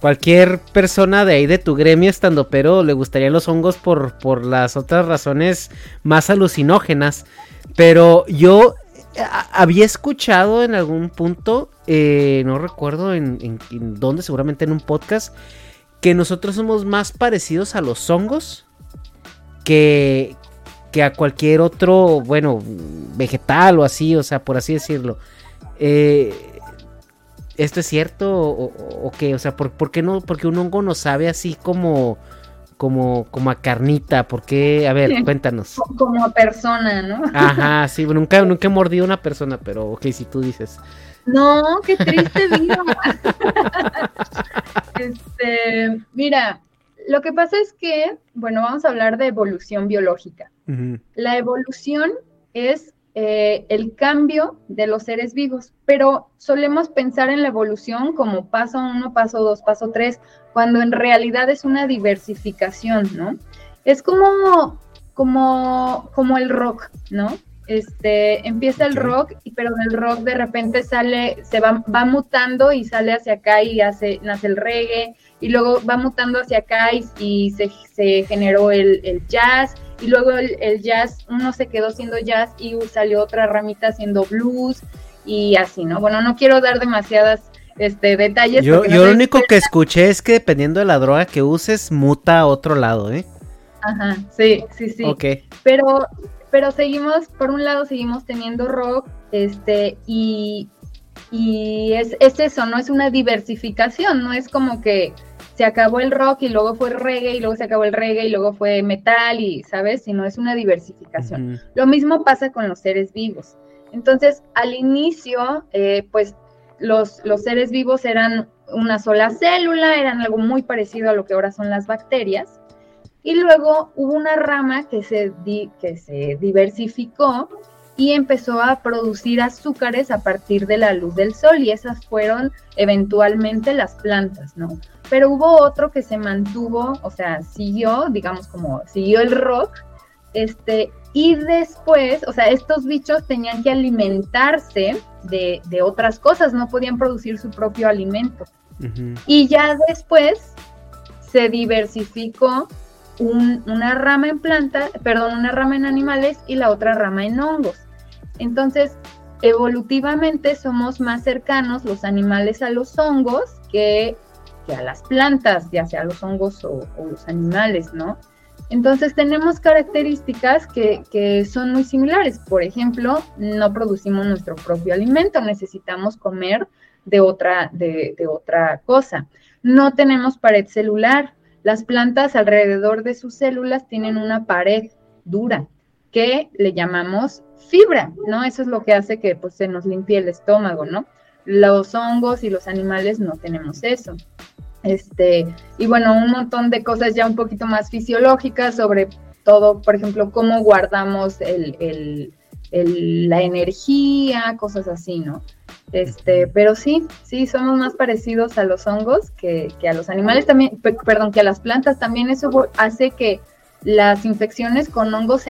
B: cualquier persona de ahí de tu gremio estando pero le gustarían los hongos por, por las otras razones más alucinógenas. Pero yo eh, había escuchado en algún punto, eh, no recuerdo en, dónde, seguramente en un podcast, que nosotros somos más parecidos a los hongos que, que a cualquier otro, bueno, vegetal o así, o sea, por así decirlo. Eh, ¿esto es cierto o, qué? O sea, ¿por, qué no? Porque un hongo no sabe así como, como, como a carnita. ¿Por qué? A ver, cuéntanos.
A: Como a persona, ¿no?
B: Ajá, sí, nunca, nunca he mordido a una persona, pero ok, si tú dices.
A: No, qué triste vida. este, mira, lo que pasa es que, bueno, vamos a hablar de evolución biológica. La evolución es eh, el cambio de los seres vivos, pero solemos pensar en la evolución como paso uno, paso dos, paso tres, cuando en realidad es una diversificación, ¿no? Es como, como, como el rock, ¿no? este, empieza el rock, pero el rock de repente sale, se va, va mutando y sale hacia acá y hace, nace el reggae, y luego va mutando hacia acá y, se, se, generó el, jazz, y luego el, jazz, uno se quedó siendo jazz y salió otra ramita siendo blues, y así, ¿no? Bueno, no quiero dar demasiadas este, detalles.
B: Yo, yo lo único que escuché es que dependiendo de la droga que uses, muta a otro lado, ¿eh?
A: Ajá, sí, sí, sí.
B: Ok.
A: Pero, pero seguimos, por un lado seguimos teniendo rock, este, y, y es, es eso, no es una diversificación, no es como que se acabó el rock y luego fue reggae y luego se acabó el reggae y luego fue metal y, ¿sabes? Sino es una diversificación. Lo mismo pasa con los seres vivos. Entonces, al inicio, eh, pues los, los seres vivos eran una sola célula, eran algo muy parecido a lo que ahora son las bacterias. Y luego hubo una rama que se, que se diversificó y empezó a producir azúcares a partir de la luz del sol y esas fueron eventualmente las plantas, ¿no? Pero hubo otro que se mantuvo, o sea, siguió, digamos como siguió el rock, este, y después, o sea, estos bichos tenían que alimentarse de, de otras cosas, no podían producir su propio alimento. Y ya después se diversificó una rama en planta, perdón, una rama en animales y la otra rama en hongos. Entonces, evolutivamente somos más cercanos los animales a los hongos que, a las plantas, ya sea los hongos o, los animales, ¿no? Entonces tenemos características que, son muy similares. Por ejemplo, no producimos nuestro propio alimento, necesitamos comer de otra, de otra cosa. No tenemos pared celular, las plantas alrededor de sus células tienen una pared dura que le llamamos fibra, ¿no? Eso es lo que hace que pues, se nos limpie el estómago, ¿no? Los hongos y los animales no tenemos eso. Este, y bueno, un montón de cosas ya un poquito más fisiológicas sobre todo, por ejemplo, cómo guardamos el, la energía, cosas así, ¿no? Este, pero sí, sí, somos más parecidos a los hongos que, que a los animales también, perdón, que a las plantas también. Eso hace que las infecciones con hongos.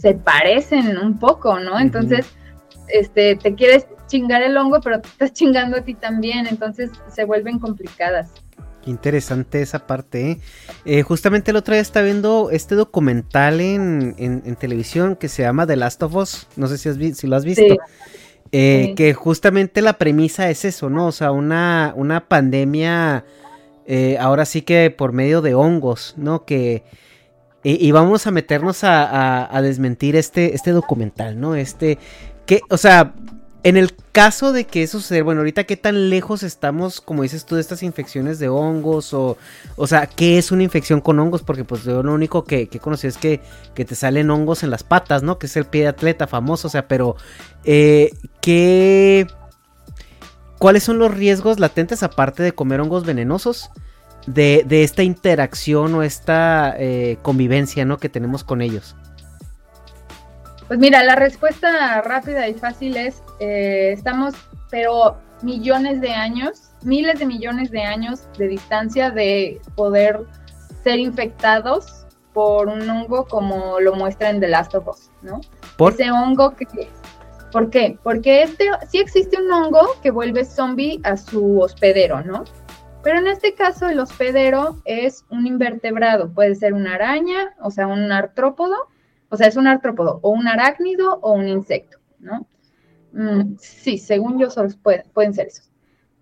A: se parecen un poco, ¿no? Entonces, este, te quieres chingar el hongo, pero te estás chingando a ti también, entonces se vuelven complicadas.
B: Qué interesante esa parte. ¿eh? Eh, justamente el otro día estaba viendo este documental en, televisión que se llama The Last of Us. No sé si, has si lo has visto. Eh, que justamente la premisa es eso, ¿no? O sea, una, una pandemia, ahora sí que por medio de hongos, ¿no? Que y, vamos a meternos a, desmentir este, este documental, ¿no? Este, que, o sea, en el caso de que eso suceda, bueno, ahorita qué tan lejos estamos, como dices tú, de estas infecciones de hongos, o, o sea, ¿qué es una infección con hongos? Porque pues yo lo único que, que conocí es que, que te salen hongos en las patas, ¿no? Que es el pie de atleta famoso, o sea, pero, eh, ¿qué... ¿Cuáles son los riesgos latentes aparte de comer hongos venenosos? De, esta interacción o esta eh, convivencia ¿no? que tenemos con ellos?
A: Pues mira, la respuesta rápida y fácil es, eh, estamos, pero millones de años, miles de millones de años de distancia de poder ser infectados por un hongo como lo muestra en The Last of Us, ¿no? Ese hongo que, ¿Por qué? Porque este sí existe un hongo que vuelve zombie a su hospedero, ¿no? Pero en este caso el hospedero es un invertebrado, puede ser una araña, o sea, un artrópodo, o sea, es un artrópodo, o un arácnido o un insecto, ¿no? Mm, sí, según yo, solo pueden ser esos.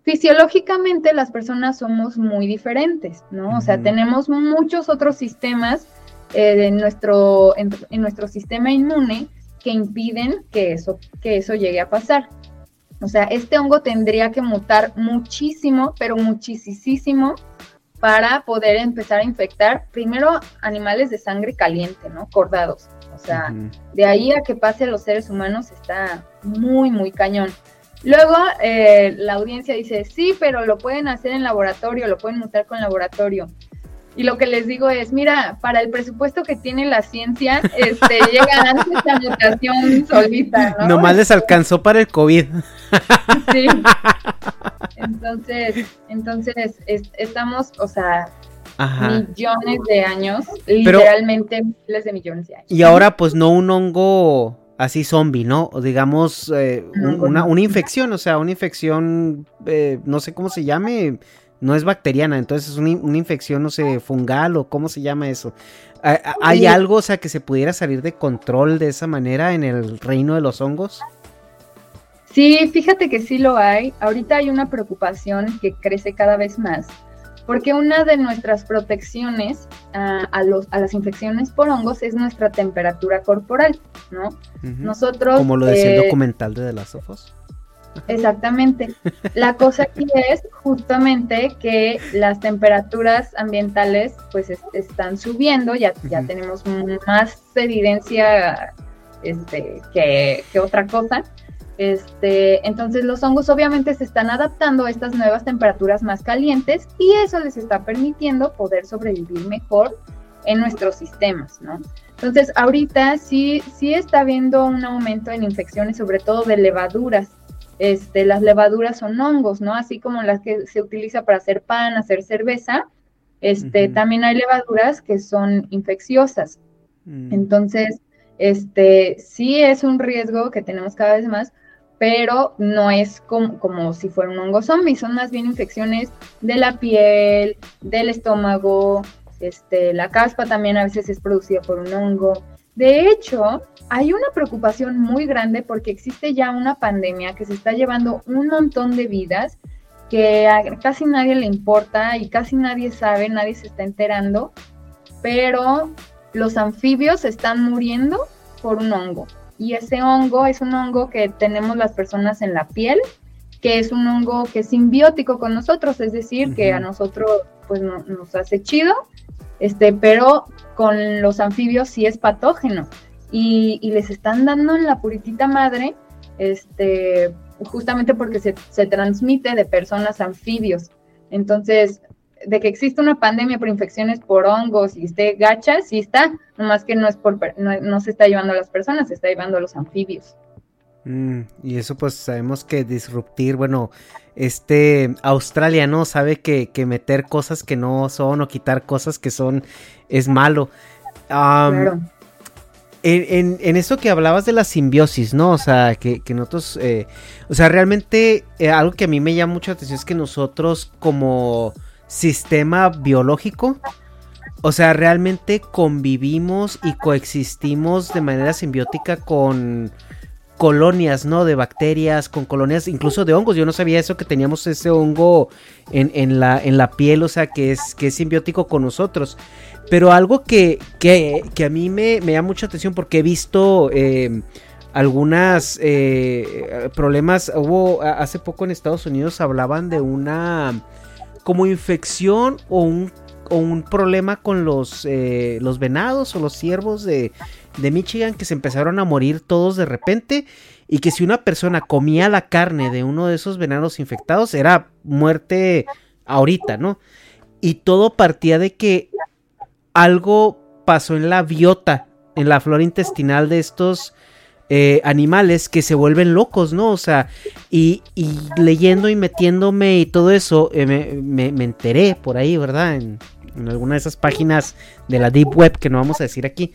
A: Fisiológicamente las personas somos muy diferentes, ¿no? O sea, tenemos muchos otros sistemas eh, nuestro, en, nuestro sistema inmune que impiden que eso, que eso llegue a pasar. O sea, este hongo tendría que mutar muchísimo, pero muchísimo para poder empezar a infectar primero animales de sangre caliente, ¿no? Cordados. O sea, de ahí a que pase a los seres humanos está muy, muy cañón. Luego eh, la audiencia dice, sí, pero lo pueden hacer en laboratorio, lo pueden mutar con laboratorio. Y lo que les digo es, mira, para el presupuesto que tiene la ciencia, este, llega antes la mutación solita, ¿no?
B: Nomás les alcanzó para el COVID.
A: Sí. Entonces, entonces estamos, o sea, millones de años, literalmente miles de millones de años.
B: Y ahora, pues no un hongo así zombie, ¿no? O digamos, eh, una, una, infección, o sea, una infección, eh, no sé cómo se llame, no es bacteriana, entonces es una, infección, no sé, fungal o cómo se llama eso. ¿Hay algo, o sea, que se pudiera salir de control de esa manera en el reino de los hongos?
A: Sí, fíjate que sí lo hay. Ahorita hay una preocupación que crece cada vez más, porque una de nuestras protecciones a, los, a las infecciones por hongos es nuestra temperatura corporal, ¿no? Nosotros...
B: Como lo decía el eh, documental de The Last of Us.
A: Exactamente. La cosa aquí es justamente que las temperaturas ambientales pues están subiendo, ya, ya tenemos más evidencia este, que, que, otra cosa. Este, entonces los hongos obviamente se están adaptando a estas nuevas temperaturas más calientes y eso les está permitiendo poder sobrevivir mejor en nuestros sistemas, ¿no? Entonces ahorita sí, sí está habiendo un aumento en infecciones, sobre todo de levaduras este, las levaduras son hongos, ¿no? Así como las que se utiliza para hacer pan, hacer cerveza, este, también hay levaduras que son infecciosas. Mm. Entonces, este, sí es un riesgo que tenemos cada vez más, pero no es como, como, si fuera un hongo zombie, son más bien infecciones de la piel, del estómago, este, la caspa también a veces es producida por un hongo. De hecho, hay una preocupación muy grande porque existe ya una pandemia que se está llevando un montón de vidas que a casi nadie le importa y casi nadie sabe, nadie se está enterando, pero los anfibios están muriendo por un hongo. Y ese hongo es un hongo que tenemos las personas en la piel, que es un hongo que es simbiótico con nosotros, es decir, que a nosotros pues nos hace chido, este, pero con los anfibios sí es patógeno y, les están dando en la puritita madre, este, justamente porque se, se transmite de personas anfibios. Entonces, de que existe una pandemia por infecciones por hongos y esté gacha, sí está, nomás que no es por no, se está llevando a las personas, se está llevando a los anfibios.
B: Mm, y eso pues sabemos que disruptir, bueno, este Australia no sabe que, que, meter cosas que no son o quitar cosas que son es malo. claro en, esto que hablabas de la simbiosis, ¿no? O sea, que, nosotros, eh, o sea, realmente eh, algo que a mí me llama mucho la atención es que nosotros como sistema biológico, o sea, realmente convivimos y coexistimos de manera simbiótica con colonias, ¿no? De bacterias, con colonias incluso de hongos. Yo no sabía eso, que teníamos ese hongo en, en, la, en la piel, o sea, que es, que es simbiótico con nosotros. Pero algo que, que, que a mí me, me, llama mucha atención porque he visto eh, algunas eh, problemas. Hubo hace poco en Estados Unidos hablaban de una como infección o un, o un problema con los, eh, los venados o los ciervos de, de Michigan que se empezaron a morir todos de repente y que si una persona comía la carne de uno de esos venados infectados era muerte ahorita, ¿no? Y todo partía de que algo pasó en la biota, en la flora intestinal de estos eh, animales que se vuelven locos, ¿no? O sea, y, leyendo y metiéndome y todo eso, eh, me, enteré por ahí, ¿verdad? En, en alguna de esas páginas de la Deep Web que no vamos a decir aquí,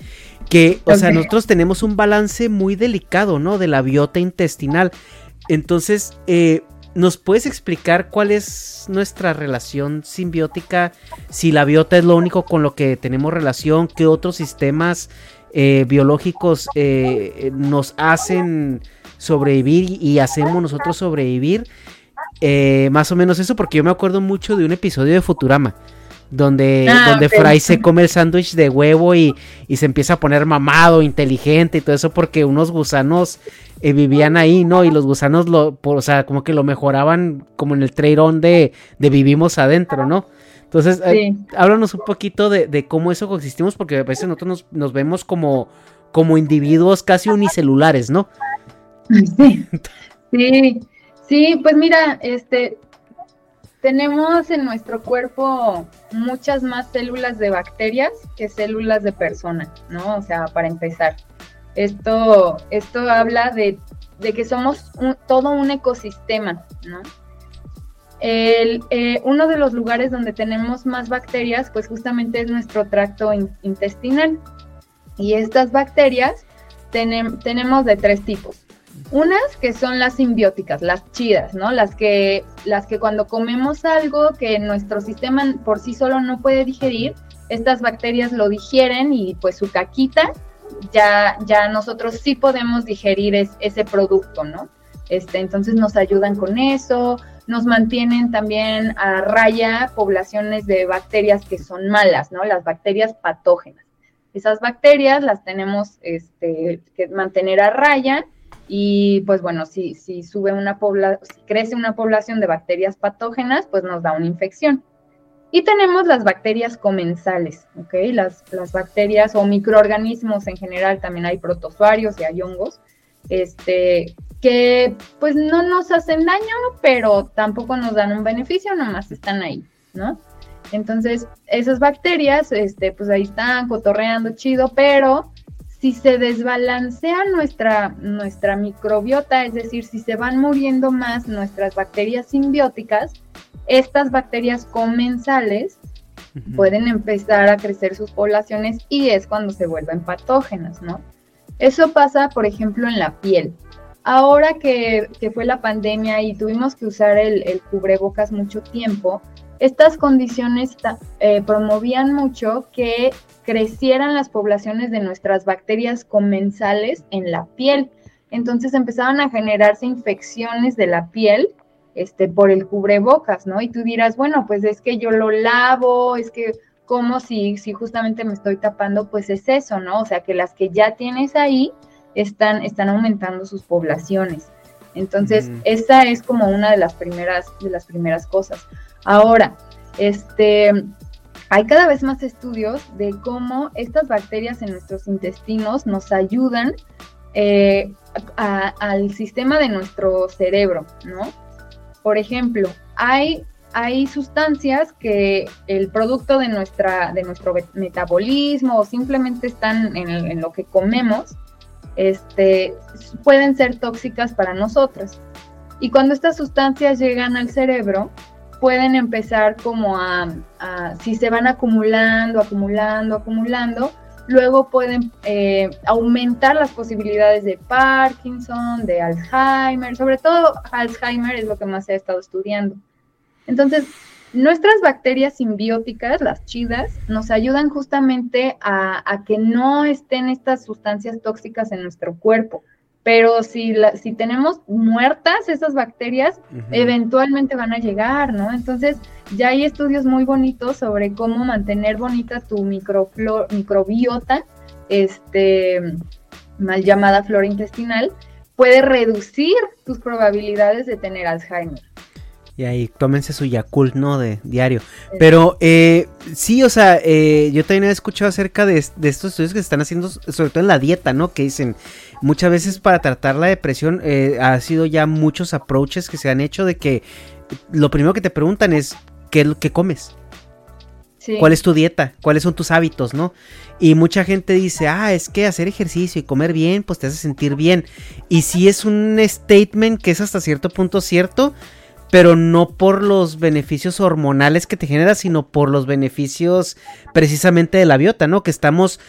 B: que, o sea, nosotros tenemos un balance muy delicado, ¿no? De la biota intestinal. Entonces, eh, ¿nos puedes explicar cuál es nuestra relación simbiótica? Si la biota es lo único con lo que tenemos relación, ¿qué otros sistemas eh, biológicos eh, nos hacen sobrevivir y hacemos nosotros sobrevivir? más o menos eso, porque yo me acuerdo mucho de un episodio de Futurama donde, ah, donde Fry se come el sándwich de huevo y, se empieza a poner mamado, inteligente y todo eso porque unos gusanos eh, vivían ahí, ¿no? Y los gusanos, lo, o sea, como que lo mejoraban como en el trade-on de, vivimos adentro, ¿no? Entonces, eh, háblanos un poquito de, cómo eso coexistimos porque a veces nosotros nos, vemos como, como individuos casi unicelulares, ¿no?
A: Sí, sí, sí, pues mira, este, tenemos en nuestro cuerpo muchas más células de bacterias que células de persona, ¿no? O sea, para empezar. Esto, esto habla de, que somos todo un ecosistema, ¿no? El, eh, uno de los lugares donde tenemos más bacterias, pues justamente es nuestro tracto intestinal. Y estas bacterias tenemos de tres tipos. Unas que son las simbióticas, las chidas, ¿no? Las que, las que cuando comemos algo que nuestro sistema por sí solo no puede digerir, estas bacterias lo digieren y pues su caquita ya, ya nosotros sí podemos digerir ese producto, ¿no? Este, entonces nos ayudan con eso, nos mantienen también a raya poblaciones de bacterias que son malas, ¿no? Las bacterias patógenas. Esas bacterias las tenemos este, que mantener a raya y pues bueno, si, si sube una población, si crece una población de bacterias patógenas, pues nos da una infección. Y tenemos las bacterias comensales, ¿ok? Las, las bacterias o microorganismos en general, también hay protozoarios y hay hongos, este, que pues no nos hacen daño, pero tampoco nos dan un beneficio, nomás están ahí, ¿no? Entonces, esas bacterias, este, pues ahí están cotorreando chido, pero si se desbalancea nuestra, nuestra microbiota, es decir, si se van muriendo más nuestras bacterias simbióticas, estas bacterias comensales pueden empezar a crecer sus poblaciones y es cuando se vuelven patógenas, ¿no? Eso pasa, por ejemplo, en la piel. Ahora que, fue la pandemia y tuvimos que usar el, el cubrebocas mucho tiempo, estas condiciones eh, promovían mucho que crecieran las poblaciones de nuestras bacterias comensales en la piel. Entonces empezaban a generarse infecciones de la piel este, por el cubrebocas, ¿no? Y tú dirás, bueno, pues es que yo lo lavo, es que como si, si justamente me estoy tapando, pues es eso, ¿no? O sea, que las que ya tienes ahí están, están aumentando sus poblaciones. Entonces, esa es como una de las primeras, de las primeras cosas. Ahora, este, hay cada vez más estudios de cómo estas bacterias en nuestros intestinos nos ayudan eh, al sistema de nuestro cerebro, ¿no? Por ejemplo, hay, hay sustancias que el producto de, nuestra, de nuestro metabolismo o simplemente están en, en lo que comemos, este, pueden ser tóxicas para nosotros. Y cuando estas sustancias llegan al cerebro, pueden empezar como a, si se van acumulando, acumulando, acumulando, luego pueden eh, aumentar las posibilidades de Parkinson, de Alzheimer, sobre todo Alzheimer es lo que más ha estado estudiando. Entonces, nuestras bacterias simbióticas, las chidas, nos ayudan justamente a que no estén estas sustancias tóxicas en nuestro cuerpo pero si, la, si tenemos muertas esas bacterias, eventualmente van a llegar, ¿no? Entonces, ya hay estudios muy bonitos sobre cómo mantener bonita tu microbiota, este, mal llamada flora intestinal, puede reducir tus probabilidades de tener Alzheimer.
B: Y ahí tómense su Yakult, ¿no? De diario. Pero eh, sí, o sea, eh, yo también he escuchado acerca de, de, estos estudios que se están haciendo, sobre todo en la dieta, ¿no? Que dicen, muchas veces para tratar la depresión eh, ha sido ya muchos approaches que se han hecho de que lo primero que te preguntan es qué, qué comes. ¿Cuál es tu dieta? ¿Cuáles son tus hábitos, no? Y mucha gente dice, ah, es que hacer ejercicio y comer bien, pues te hace sentir bien. Y si es un statement que es hasta cierto punto cierto, pero no por los beneficios hormonales que te genera, sino por los beneficios precisamente de la biota, ¿no? Que estamos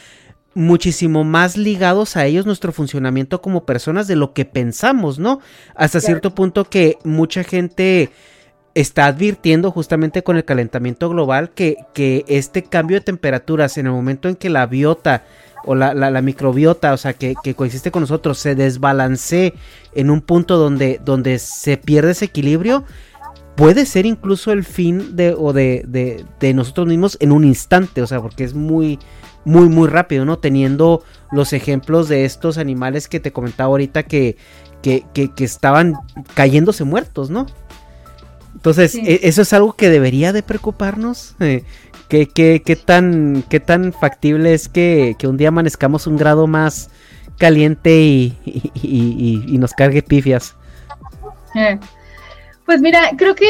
B: muchísimo más ligados a ellos nuestro funcionamiento como personas de lo que pensamos, ¿no? Hasta cierto punto que mucha gente está advirtiendo justamente con el calentamiento global que, que, este cambio de temperaturas en el momento en que la biota o la, la, microbiota, o sea, que, que, coexiste con nosotros, se desbalancee en un punto donde, donde se pierde ese equilibrio, puede ser incluso el fin de, o de, de, de nosotros mismos en un instante, o sea, porque es muy, muy, muy rápido, ¿no? Teniendo los ejemplos de estos animales que te comentaba ahorita que, que, que, estaban cayéndose muertos, ¿no? Entonces, e, eso es algo que debería de preocuparnos. Eh, ¿qué, qué, tan, ¿Qué tan factible es que, un día amanezcamos un grado más caliente y, y, nos cargue pifias?
A: Eh, pues mira, creo que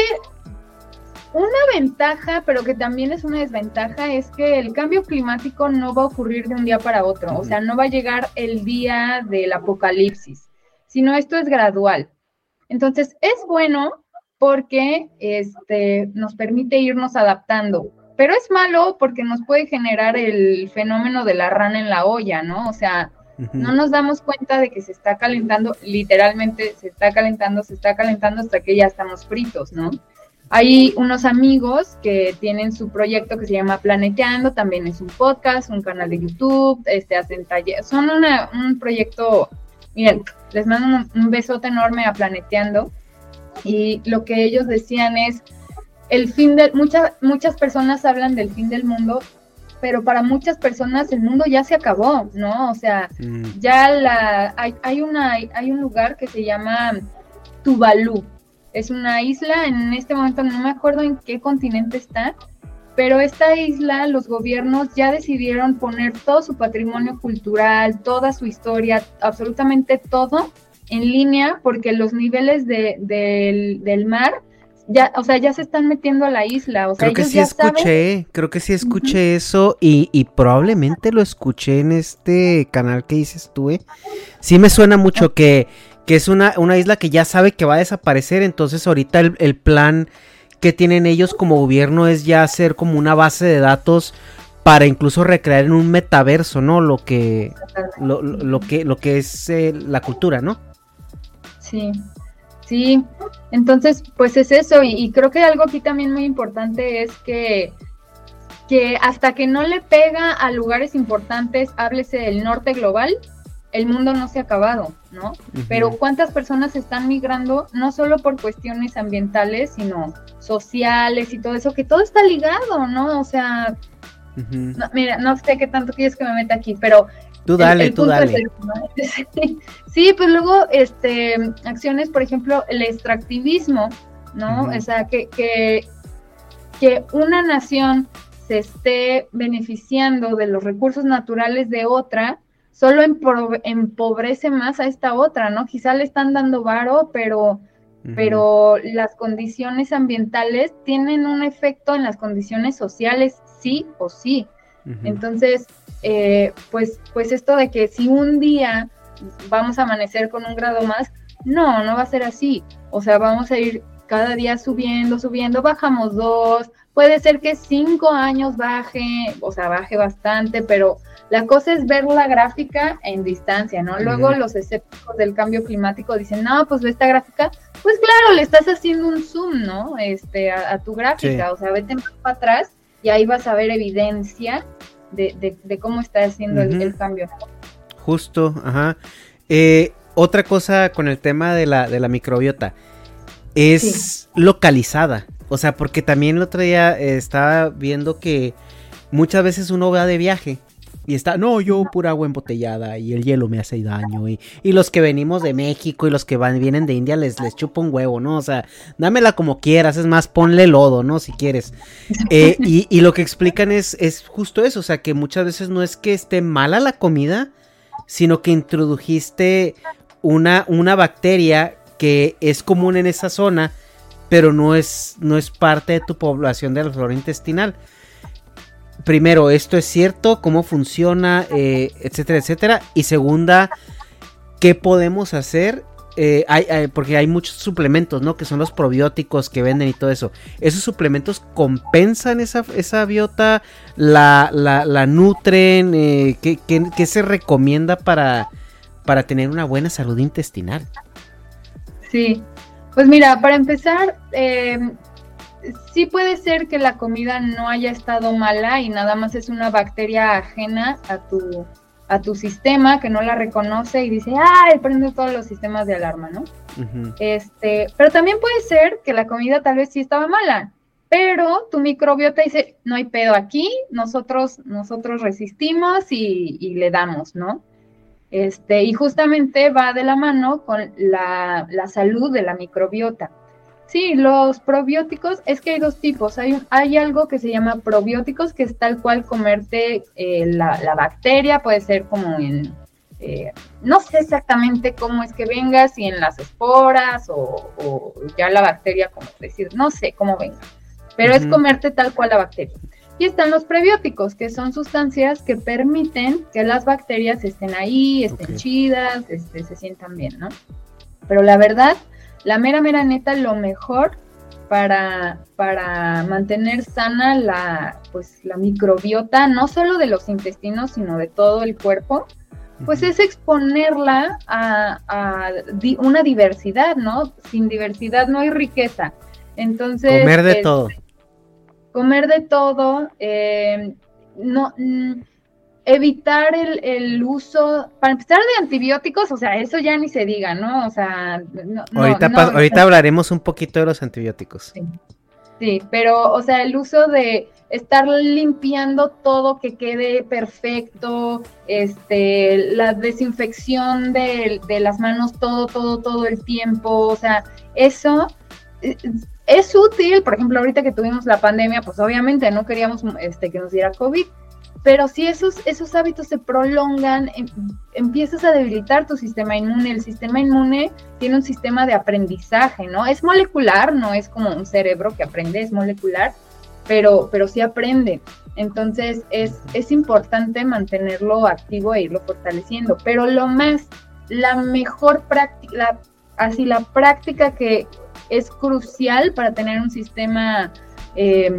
A: una ventaja, pero que también es una desventaja, es que el cambio climático no va a ocurrir de un día para otro, o sea, no va a llegar el día del apocalipsis, sino esto es gradual. Entonces, es bueno porque este, nos permite irnos adaptando, pero es malo porque nos puede generar el fenómeno de la rana en la olla, ¿no? O sea, no nos damos cuenta de que se está calentando, literalmente se está calentando, se está calentando hasta que ya estamos fritos, ¿no? Hay unos amigos que tienen su proyecto que se llama Planeteando, también es un podcast, un canal de YouTube, este, hacen talleres, son un proyecto, miren, les mando un, besote enorme a Planeteando y lo que ellos decían es, el fin de, muchas, muchas personas hablan del fin del mundo, pero para muchas personas el mundo ya se acabó, ¿no? O sea, mm. ya la, hay, hay, una, hay un lugar que se llama Tuvalu, es una isla, en este momento no me acuerdo en qué continente está, pero esta isla los gobiernos ya decidieron poner todo su patrimonio cultural, toda su historia, absolutamente todo en línea porque los niveles de, del, mar ya, o sea, ya se están metiendo a la isla. O sea,
B: creo que sí escuché, creo que sí escuché eso y, y, probablemente lo escuché en este canal que dices tú, ¿eh? Sí me suena mucho que que es una, una isla que ya sabe que va a desaparecer, entonces ahorita el, plan que tienen ellos como gobierno es ya hacer como una base de datos para incluso recrear en un metaverso, ¿no? Lo que, lo, que, lo que es eh, la cultura, ¿no?
A: Sí, sí. Entonces, pues es eso. Y, y, creo que algo aquí también muy importante es que, que hasta que no le pega a lugares importantes, háblese del norte global, el mundo no se ha acabado, ¿no? Pero cuántas personas están migrando, no solo por cuestiones ambientales, sino sociales y todo eso, que todo está ligado, ¿no? O sea, mira, no sé qué tanto quieres que me meta aquí, pero...
B: Tú dale, tú dale.
A: sí, pues luego, este, acciones, por ejemplo, el extractivismo, ¿no? O sea, que, que, que una nación se esté beneficiando de los recursos naturales de otra, solo empobrece más a esta otra, ¿no? Quizá le están dando varo, pero, pero las condiciones ambientales tienen un efecto en las condiciones sociales, sí o sí. Entonces, eh, pues, pues esto de que si un día vamos a amanecer con un grado más, no, no va a ser así. O sea, vamos a ir cada día subiendo, subiendo, bajamos dos, puede ser que cinco años baje, o sea, baje bastante, pero la cosa es ver la gráfica en distancia, ¿no? Luego los escépticos del cambio climático dicen, no, pues ve esta gráfica, pues claro, le estás haciendo un zoom, ¿no? Este, a, tu gráfica, o sea, vete más para atrás y ahí vas a ver evidencia de, de, cómo está haciendo el, cambio.
B: Justo, ajá. Eh, otra cosa con el tema de la, de la microbiota es localizada. O sea, porque también el otro día estaba viendo que muchas veces uno va de viaje y está, no, yo pura agua embotellada y el hielo me hace daño. Y, y los que venimos de México y los que van, vienen de India les, les chupa un huevo, ¿no? O sea, dámela como quieras, es más, ponle lodo, ¿no? Si quieres. Eh, y, y, lo que explican es, es justo eso, o sea, que muchas veces no es que esté mala la comida, sino que introdujiste una, una bacteria que es común en esa zona, pero no es, no es parte de tu población de la flora intestinal. Primero, esto es cierto, cómo funciona, eh, etcétera, etcétera. Y segunda, ¿qué podemos hacer eh, porque hay muchos suplementos, ¿no? Que son los probióticos que venden y todo eso. ¿Esos suplementos compensan esa, esa biota? ¿La, la, nutren? Eh, ¿qué, se recomienda para, para tener una buena salud intestinal?
A: Sí, pues mira, para empezar, eh, sí puede ser que la comida no haya estado mala y nada más es una bacteria ajena a tu, a tu sistema que no la reconoce y dice, ay, prende todos los sistemas de alarma, ¿no? Este, pero también puede ser que la comida tal vez sí estaba mala, pero tu microbiota dice, no hay pedo aquí, nosotros, nosotros resistimos y, y le damos, ¿no? Este, y justamente va de la mano con la, la salud de la microbiota. Sí, los probióticos es que hay dos tipos. Hay, hay algo que se llama probióticos, que es tal cual comerte eh, la, bacteria, puede ser como en, eh, no sé exactamente cómo es que venga, si en las esporas o, ya la bacteria, como decir, no sé cómo venga, pero es comerte tal cual la bacteria. Y están los prebióticos, que son sustancias que permiten que las bacterias estén ahí, estén chidas, este, se sientan bien, ¿no? Pero la verdad la mera, mera neta, lo mejor para, para mantener sana la, pues, la microbiota, no solo de los intestinos, sino de todo el cuerpo, pues es exponerla a, una diversidad, ¿no? Sin diversidad no hay riqueza. Entonces...
B: Comer de todo.
A: Comer de todo. Eh, no, evitar el, uso, para empezar de antibióticos, o sea, eso ya ni se diga, ¿no? O sea, no,
B: ahorita, ahorita hablaremos un poquito de los antibióticos.
A: Sí. pero, o sea, el uso de estar limpiando todo que quede perfecto, este, la desinfección de, de las manos todo, todo, todo el tiempo, o sea, eso eh, es útil, por ejemplo, ahorita que tuvimos la pandemia, pues obviamente no queríamos este, que nos diera COVID, pero si esos, esos hábitos se prolongan, em, empiezas a debilitar tu sistema inmune. El sistema inmune tiene un sistema de aprendizaje, ¿no? Es molecular, no es como un cerebro que aprende, es molecular, pero, pero sí aprende. Entonces es, es importante mantenerlo activo e irlo fortaleciendo. Pero lo más, la mejor práctica, así la práctica que es crucial para tener un sistema eh,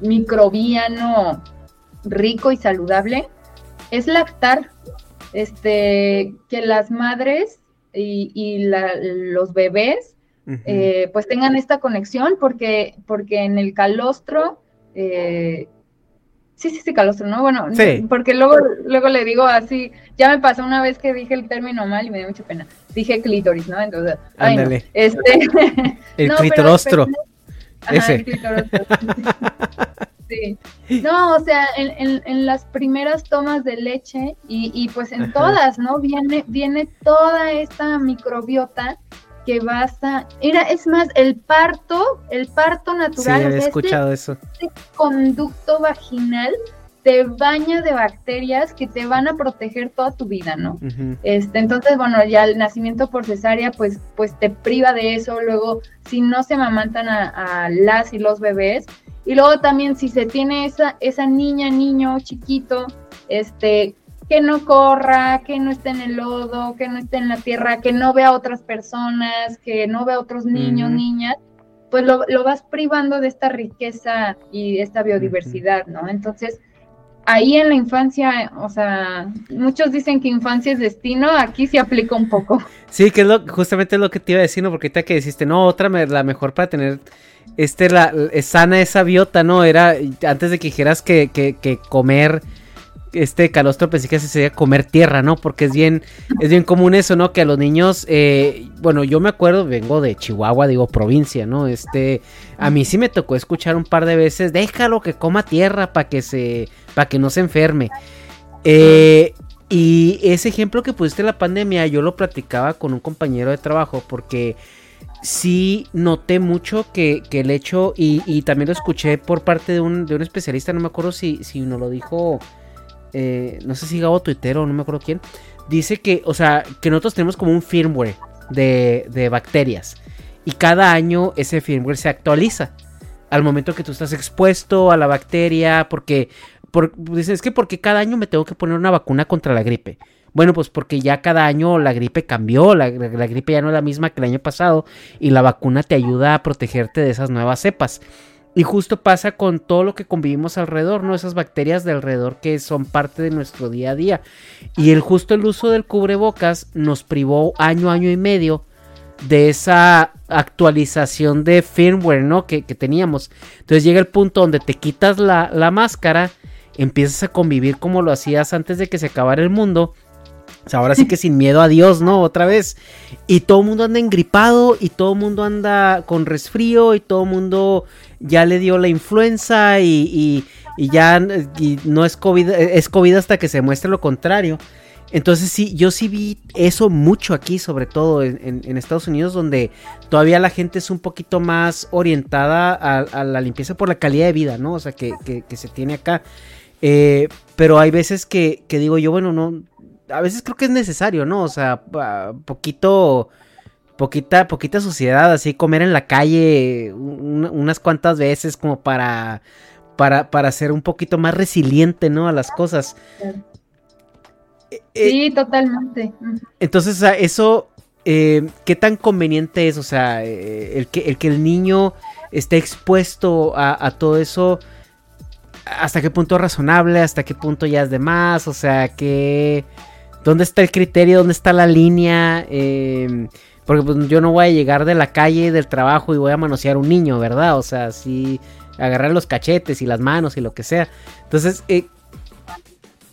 A: microbiano rico y saludable es lactar, este, que las madres y, los bebés eh, pues tengan esta conexión porque, porque en el calostro, eh, sí, sí, sí, calostro, ¿no? Bueno, porque luego, luego le digo así, ya me pasó una vez que dije el término mal y me dio mucha pena. Dije clítoris, ¿no? Entonces, ay, este...
B: el clitorostro. Ese.
A: Sí. No, o sea, en, las primeras tomas de leche y, pues en todas, ¿no? Viene, viene toda esta microbiota que basta. Mira, es más, el parto, el parto natural.
B: Sí, he escuchado eso.
A: Este conducto vaginal te baña de bacterias que te van a proteger toda tu vida, ¿no? este, entonces, bueno, ya el nacimiento por cesárea, pues, pues te priva de eso. Luego, si no se mamantan a, a las y los bebés, y luego también si se tiene esa, esa niña, niño chiquito, este, que no corra, que no esté en el lodo, que no esté en la tierra, que no vea a otras personas, que no vea a otros niños, niñas, pues lo, vas privando de esta riqueza y esta biodiversidad, ¿no? Entonces, ahí en la infancia, o sea, muchos dicen que infancia es destino, aquí se aplica un poco.
B: Sí, que es lo, justamente lo que te iba a decir, ¿no? Porque ahorita que dijiste, no, otra, la mejor para tener este, la, sana esa biota, ¿no? Era, antes de que dijeras que, que, comer este calostro pensé que se sería comer tierra, ¿no? Porque es bien, es bien común eso, ¿no? Que a los niños, eh, bueno, yo me acuerdo, vengo de Chihuahua, digo provincia, ¿no? Este, a mí sí me tocó escuchar un par de veces, déjalo que coma tierra para que se, para que no se enferme. Eh, y ese ejemplo que pusiste la pandemia, yo lo platicaba con un compañero de trabajo porque sí noté mucho que, el hecho, y, también lo escuché por parte de un, de un especialista, no me acuerdo si, si nos lo dijo, eh, no sé si Gabo Twitter o no me acuerdo quién, dice que, o sea, que nosotros tenemos como un firmware de, bacterias y cada año ese firmware se actualiza al momento que tú estás expuesto a la bacteria, porque por, es que porque cada año me tengo que poner una vacuna contra la gripe. Bueno, pues porque ya cada año la gripe cambió, la, gripe ya no es la misma que el año pasado y la vacuna te ayuda a protegerte de esas nuevas cepas. Y justo pasa con todo lo que convivimos alrededor, ¿no? Esas bacterias de alrededor que son parte de nuestro día a día. Y el justo el uso del cubrebocas nos privó año, año y medio de esa actualización de firmware, ¿no? Que, teníamos. Entonces llega el punto donde te quitas la, la máscara, empiezas a convivir como lo hacías antes de que se acabara el mundo ahora sí que sin miedo a Dios, ¿no? Otra vez. Y todo el mundo anda engripado y todo el mundo anda con resfrío y todo el mundo ya le dio la influenza y, ya no es COVID, es COVID hasta que se muestre lo contrario. Entonces sí, yo sí vi eso mucho aquí, sobre todo en, Estados Unidos, donde todavía la gente es un poquito más orientada a, la limpieza por la calidad de vida, ¿no? O sea, que, se tiene acá. Eh, pero hay veces que, digo yo, bueno, no, a veces creo que es necesario, ¿no? O sea, poquito, poquita, poquita suciedad, así comer en la calle unas cuantas veces como para, para, para ser un poquito más resiliente, ¿no? A las cosas.
A: Eh, eh, sí, totalmente.
B: Entonces, o sea, eso, eh, ¿qué tan conveniente es? O sea, el, que, el que el niño esté expuesto a, a todo eso hasta qué punto es razonable, hasta qué punto ya es de más, o sea, que ¿Dónde está el criterio? ¿Dónde está la línea? Em, porque pues, yo no voy a llegar de la calle, del trabajo y voy a manosear un niño, ¿verdad? O sea, sí, agarrar los cachetes y las manos y lo que sea. Entonces, eh,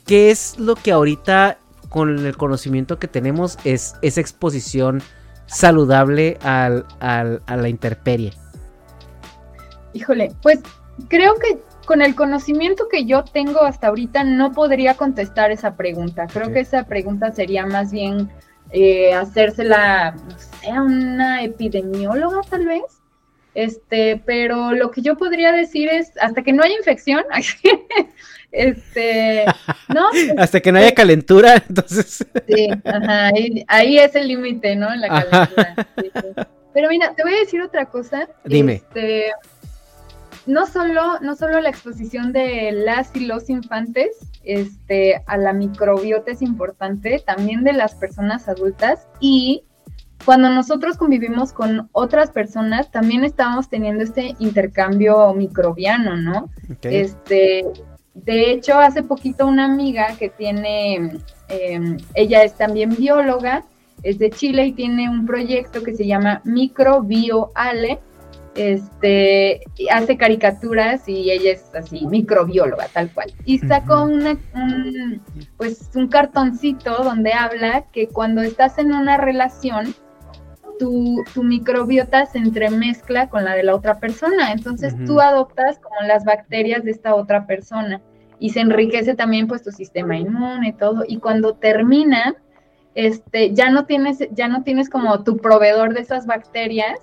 B: ¿qué es lo que ahorita, con el conocimiento que tenemos, es esa exposición saludable al, a la intemperie?
A: Híjole, pues creo que con el conocimiento que yo tengo hasta ahorita no podría contestar esa pregunta. Creo que esa pregunta sería más bien eh, hacérsela, no sé, a una epidemióloga tal vez. Este, pero lo que yo podría decir es, hasta que no haya infección, este, ¿no?
B: hasta que no haya calentura, entonces.
A: Sí, ajá, ahí, es el límite, ¿no? La calentura. Pero mira, te voy a decir otra cosa.
B: Dime.
A: Este, no solo, no solo la exposición de las y los infantes este, a la microbiota es importante, también de las personas adultas y cuando nosotros convivimos con otras personas, también estamos teniendo este intercambio microbiano, ¿no? Este, de hecho, hace poquito una amiga que tiene, em, ella es también bióloga, es de Chile y tiene un proyecto que se llama MicrobioAle, este, hace caricaturas y ella es así, microbióloga, tal cual. Y sacó una, un, pues, un cartoncito donde habla que cuando estás en una relación, tu, tu, microbiota se entremezcla con la de la otra persona. Entonces tú adoptas como las bacterias de esta otra persona y se enriquece también pues tu sistema inmune y todo. Y cuando terminan, este, ya no tienes, ya no tienes como tu proveedor de esas bacterias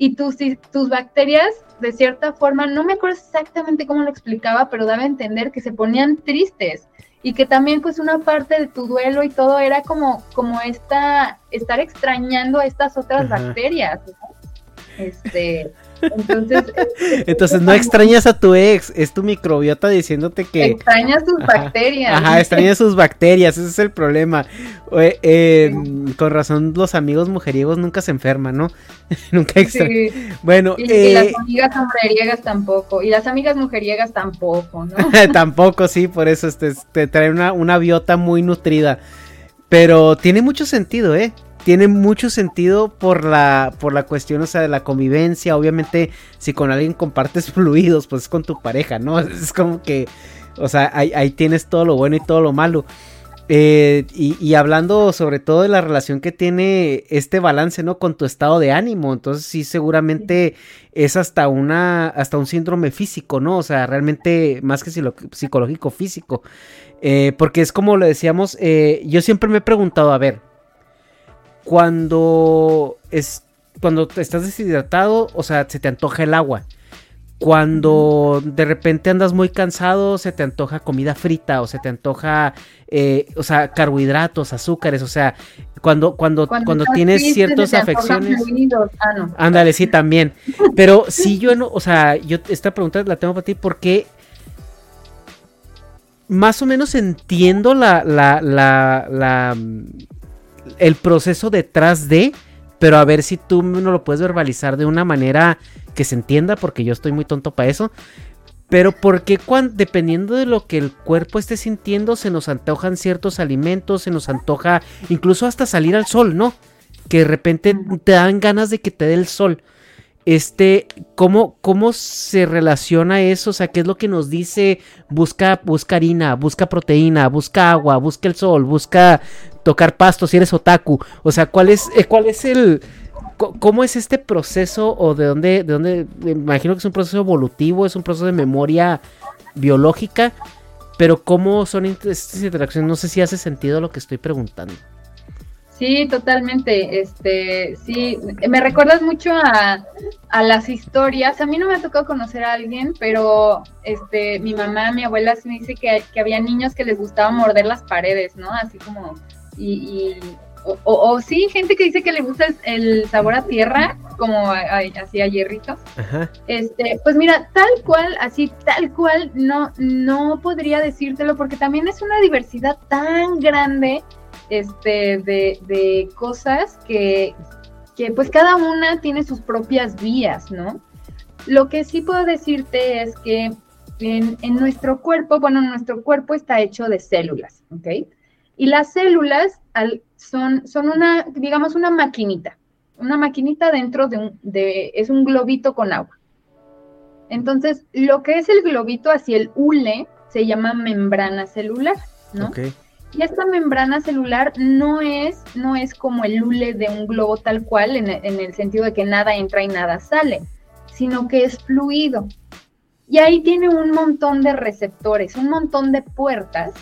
A: y tus, tus bacterias, de cierta forma, no me acuerdo exactamente cómo lo explicaba, pero daba a entender que se ponían tristes y que también pues una parte de tu duelo y todo era como, como esta, estar extrañando a estas otras bacterias. Este, entonces,
B: Entonces no extrañas a tu ex, es tu microbiota diciéndote que...
A: Extrañas sus bacterias.
B: Ajá, extrañas sus bacterias, ese es el problema. Em, con razón los amigos mujeriegos nunca se enferman, ¿no? nunca extrañan. Bueno,
A: y, las eh, amigas mujeriegas tampoco, y las amigas mujeriegas tampoco, ¿no?
B: tampoco, sí, por eso este, te trae una, una biota muy nutrida. Pero tiene mucho sentido, ¿eh? Tiene mucho sentido por la, por la cuestión, o sea, de la convivencia. Obviamente, si con alguien compartes fluidos, pues es con tu pareja, ¿no? Es como que, o sea, ahí, tienes todo lo bueno y todo lo malo. Eh, y, hablando sobre todo de la relación que tiene este balance, ¿no? Con tu estado de ánimo. Entonces, sí, seguramente es hasta una, hasta un síndrome físico, ¿no? O sea, realmente más que psicológico, físico. Eh, porque es como lo decíamos, eh, yo siempre me he preguntado, a ver, cuando es cuando estás deshidratado, o sea, se te antoja el agua. Cuando de repente andas muy cansado, se te antoja comida frita o se te antoja, eh, o sea, carbohidratos, azúcares, o sea, cuando, cuando, cuando, tienes ciertas afecciones. Ah, Ándale, sí, también. Pero si yo no, o sea, yo esta pregunta la tengo para ti, ¿por qué más o menos entiendo la, la, la, la, el proceso detrás de, pero a ver si tú no lo puedes verbalizar de una manera que se entienda, porque yo estoy muy tonto para eso. Pero porque cuando, dependiendo de lo que el cuerpo esté sintiendo, se nos antojan ciertos alimentos, se nos antoja incluso hasta salir al sol, ¿no? Que de repente te dan ganas de que te dé el sol. Este, ¿cómo, ¿cómo se relaciona eso? O sea, ¿qué es lo que nos dice? Busca, busca harina, busca proteína, busca agua, busca el sol, busca tocar pasto si eres otaku. O sea, ¿cuál es, eh, cuál es el, ¿Cómo es este proceso o de dónde, de dónde, imagino que es un proceso evolutivo, es un proceso de memoria biológica, pero cómo son estas interacciones? No sé si hace sentido lo que estoy preguntando.
A: Sí, totalmente. Este, sí, me recuerdas mucho a, a, las historias. A mí no me ha tocado conocer a alguien, pero este, mi mamá, mi abuela sí me dice que, que había niños que les gustaba morder las paredes, ¿no? Así como, y, o, o, sí, gente que dice que le gusta el, sabor a tierra, como así a hierrito. Este, pues mira, tal cual, así tal cual, no, no podría decírtelo, porque también es una diversidad tan grande este, de, de cosas que, que pues cada una tiene sus propias vías, ¿no? Lo que sí puedo decirte es que en, en nuestro cuerpo, bueno, nuestro cuerpo está hecho de células, ¿ok? Y las células son, son una, digamos, una maquinita, una maquinita dentro de un, de, es un globito con agua. Entonces, lo que es el globito hacia el hule se llama membrana celular, ¿no? Y esta membrana celular no es, no es como el hule de un globo tal cual, en, el sentido de que nada entra y nada sale, sino que es fluido. Y ahí tiene un montón de receptores, un montón de puertas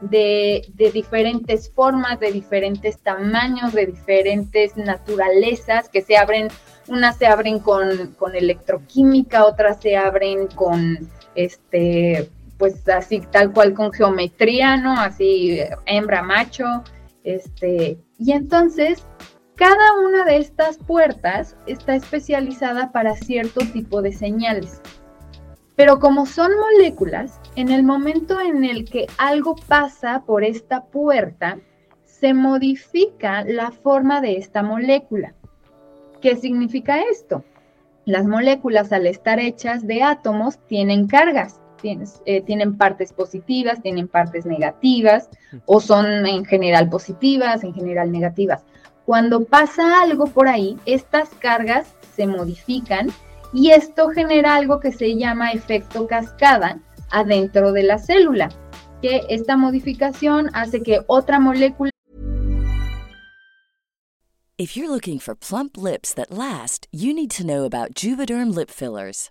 A: de, diferentes formas, de diferentes tamaños, de diferentes naturalezas que se abren, unas se abren con, con electroquímica, otras se abren con este pues así tal cual con geometría, ¿no? Así hembra, macho, este, y entonces cada una de estas puertas está especializada para cierto tipo de señales. Pero como son moléculas, en el momento en el que algo pasa por esta puerta, se modifica la forma de esta molécula. ¿Qué significa esto? Las moléculas al estar hechas de átomos tienen cargas, eh, tienen partes positivas, tienen partes negativas, o son en general positivas, en general negativas. Cuando pasa algo por ahí, estas cargas se modifican y esto genera algo que se llama efecto cascada adentro de la célula, que esta modificación hace que otra molécula
C: If you're looking for plump lips that last, you need to know about Juvederm lip fillers.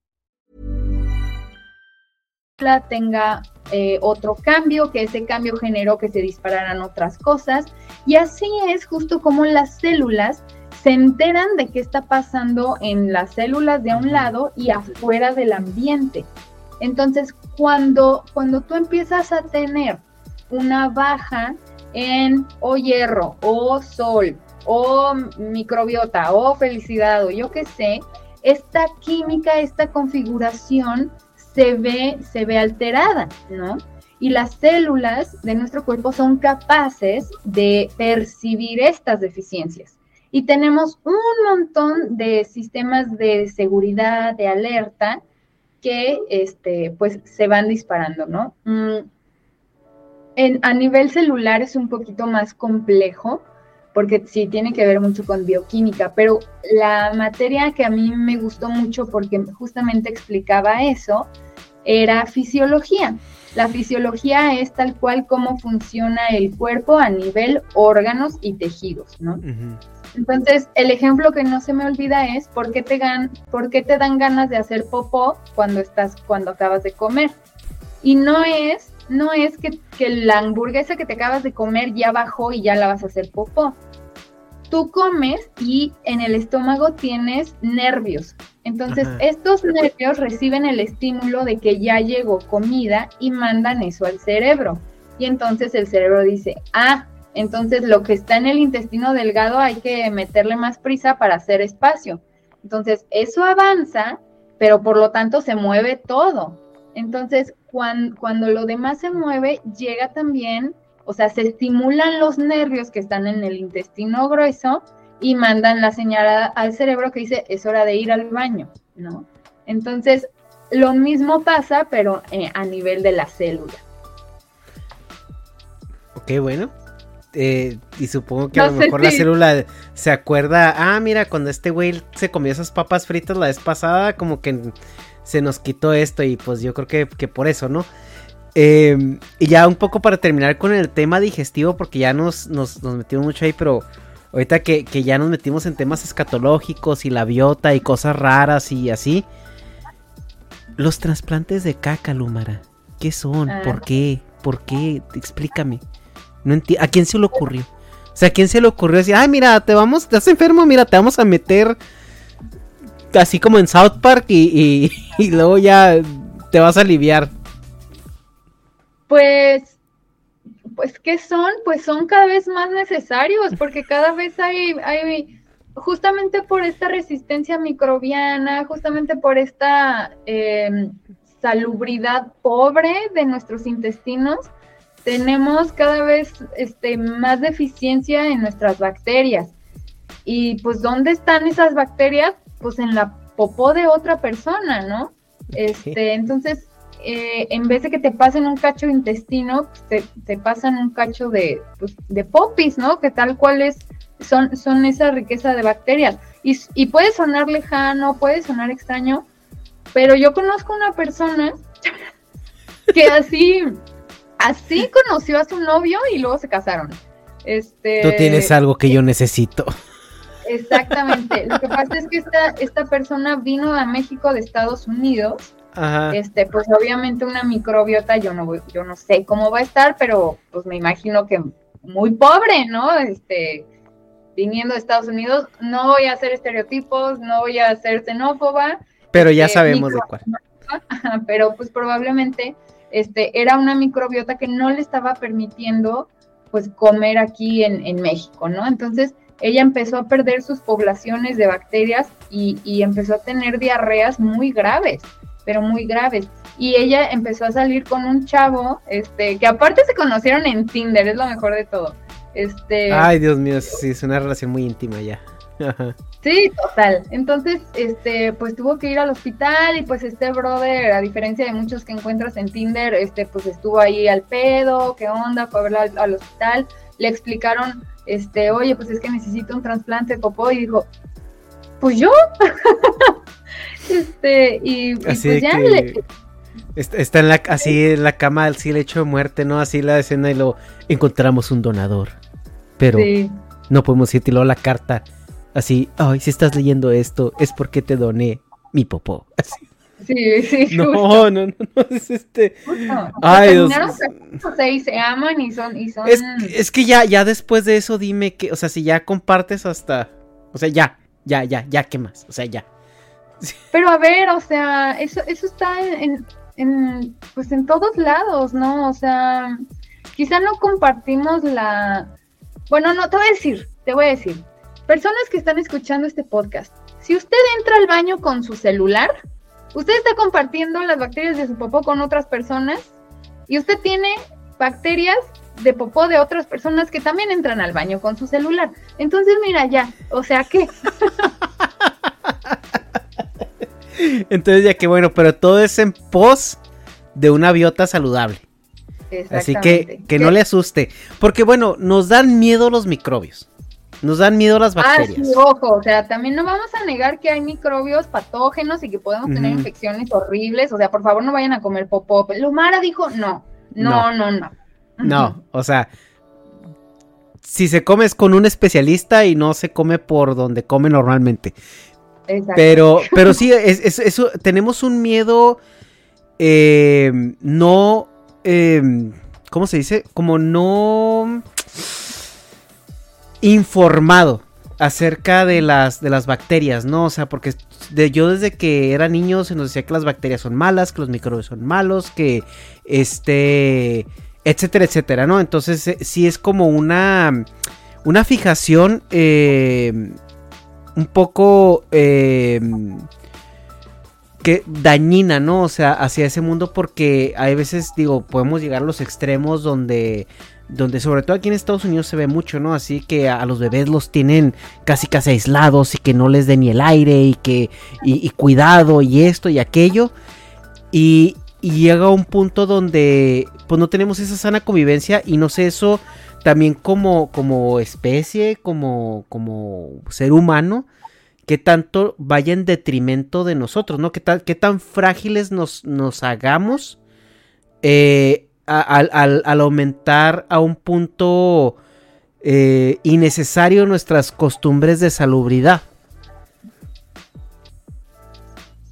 A: Tenga eh, otro cambio, que ese cambio generó que se dispararan otras cosas. Y así es justo como las células se enteran de qué está pasando en las células de un lado y afuera del ambiente. Entonces, cuando, cuando tú empiezas a tener una baja en o hierro, o sol, o microbiota, o felicidad, o yo qué sé, esta química, esta configuración se ve, se ve alterada, ¿no? Y las células de nuestro cuerpo son capaces de percibir estas deficiencias. Y tenemos un montón de sistemas de seguridad, de alerta, que este, pues se van disparando, ¿no? Mm, en, a nivel celular es un poquito más complejo, porque sí tiene que ver mucho con bioquímica, pero la materia que a mí me gustó mucho porque justamente explicaba eso, era fisiología. La fisiología es tal cual cómo funciona el cuerpo a nivel órganos y tejidos, ¿no? Entonces, el ejemplo que no se me olvida es por qué te, por qué te dan ganas de hacer popó cuando estás, cuando acabas de comer. Y no es, no es que, que la hamburguesa que te acabas de comer ya bajó y ya la vas a hacer popó. Tú comes y en el estómago tienes nervios. Entonces, estos nervios reciben el estímulo de que ya llegó comida y mandan eso al cerebro. Y entonces el cerebro dice, ah, entonces, lo que está en el intestino delgado hay que meterle más prisa para hacer espacio. Entonces, eso avanza, pero por lo tanto se mueve todo. Entonces, cuando, lo demás se mueve, llega también, o sea, se estimulan los nervios que están en el intestino grueso y mandan la señal al cerebro que dice, es hora de ir al baño, ¿no? Entonces, lo mismo pasa, pero eh, a nivel de la célula.
B: Ok, bueno. Eh, y supongo que a lo mejor la célula se acuerda, ah, mira, cuando este güey se comió esas papas fritas la vez pasada, como que se nos quitó esto y pues yo creo que, por eso, ¿no? Em, y ya un poco para terminar con el tema digestivo, porque ya nos, nos, metimos mucho ahí, pero ahorita que, ya nos metimos en temas escatológicos y la biota y cosas raras y así. Los trasplantes de caca, Lumara, ¿qué son? Ah. ¿Por qué? ¿Por qué? Explícame. No ¿A quién se le ocurrió? O sea, ¿a quién se le ocurrió decir, ay, mira, te vamos, estás enfermo, mira, te vamos a meter así como en South Park y, y, luego ya te vas a aliviar?
A: Pues, pues, ¿qué son? Pues son cada vez más necesarios, porque cada vez hay, hay justamente por esta resistencia microbiana, justamente por esta em, salubridad pobre de nuestros intestinos, tenemos cada vez este, más deficiencia en nuestras bacterias. Y pues, ¿dónde están esas bacterias? Pues en la popó de otra persona, ¿no? Este, entonces, eh, en vez de que te pasen un cacho de intestino, pues, te, pasan un cacho de, pues, de popis, ¿no? Que tal cual es, son, son esa riqueza de bacterias. Y, y puede sonar lejano, puede sonar extraño, pero yo conozco una persona que así así conoció a su novio y luego se casaron. Este,
B: Tú tienes algo que yo necesito.
A: Exactamente. Lo que pasa es que esta, esta persona vino a México de Estados Unidos. Ajá. Este, pues obviamente una microbiota, yo no yo no sé cómo va a estar, pero pues me imagino que muy pobre, ¿no? Este, viniendo de Estados Unidos, no voy a hacer estereotipos, no voy a ser xenófoba.
B: Pero ya este, sabemos de cuál.
A: Pero pues probablemente este, era una microbiota que no le estaba permitiendo pues comer aquí en, México, ¿no? Entonces ella empezó a perder sus poblaciones de bacterias y, empezó a tener diarreas muy graves, pero muy graves. Y ella empezó a salir con un chavo, este, que aparte se conocieron en Tinder, es lo mejor de todo. Este,
B: Ay, Dios mío, sí, es una relación muy íntima ya.
A: Sí, total. Entonces, este, pues tuvo que ir al hospital y pues este brother, a diferencia de muchos que encuentras en Tinder, este, pues estuvo ahí al pedo, qué onda, fue a verla al, hospital, le explicaron, este, oye, pues es que necesito un trasplante de popó y dijo, pues yo. este, y, pues ya le,
B: Está en la, así en la cama, así el hecho de muerte, ¿no? Así la escena y lo encontramos un donador. Pero no podemos irte la carta Así, ay, si estás leyendo esto, es porque te doné mi popó. Así.
A: Sí, sí.
B: No, no, no, no, es este.
A: Ay, Dios. Y se aman y son, y son...
B: Es, es, que ya, ya después de eso dime que, o sea, si ya compartes hasta, o sea, ya, ya, ya, ya, ¿qué más? O sea, ya.
A: Pero a ver, o sea, eso, eso está en, en, pues en todos lados, ¿no? O sea, quizá no compartimos la, bueno, no, te voy a decir, te voy a decir, Personas que están escuchando este podcast, si usted entra al baño con su celular, usted está compartiendo las bacterias de su popó con otras personas y usted tiene bacterias de popó de otras personas que también entran al baño con su celular. Entonces, mira, ya, o sea que...
B: Entonces, ya que bueno, pero todo es en pos de una biota saludable. Así que que no le asuste. Porque bueno, nos dan miedo los microbios. Nos dan miedo las bacterias.
A: Ah, sí, ojo, o sea, también no vamos a negar que hay microbios patógenos y que podemos tener infecciones horribles, o sea, por favor no vayan a comer popó. Lumara dijo, no, no, no, no.
B: No, o sea, si se come es con un especialista y no se come por donde come normalmente. Exacto. Pero, pero sí, es, eso, tenemos un miedo eh, no, eh, ¿cómo se dice? Como no informado acerca de las, de las bacterias, ¿no? O sea, porque de, yo desde que era niño se nos decía que las bacterias son malas, que los microbios son malos, que este, etcétera, etcétera, ¿no? Entonces eh, sí es como una, una fijación eh, un poco eh, que dañina, ¿no? O sea, hacia ese mundo porque hay veces, digo, podemos llegar a los extremos donde donde sobre todo aquí en Estados Unidos se ve mucho, ¿no? Así que a, los bebés los tienen casi casi aislados y que no les den ni el aire y que y, cuidado y esto y aquello y, llega un punto donde pues no tenemos esa sana convivencia y no sé eso también como como especie, como como ser humano que tanto vaya en detrimento de nosotros, ¿no? Que, qué tan frágiles nos, nos hagamos eh, al, aumentar a un punto eh, innecesario nuestras costumbres de salubridad.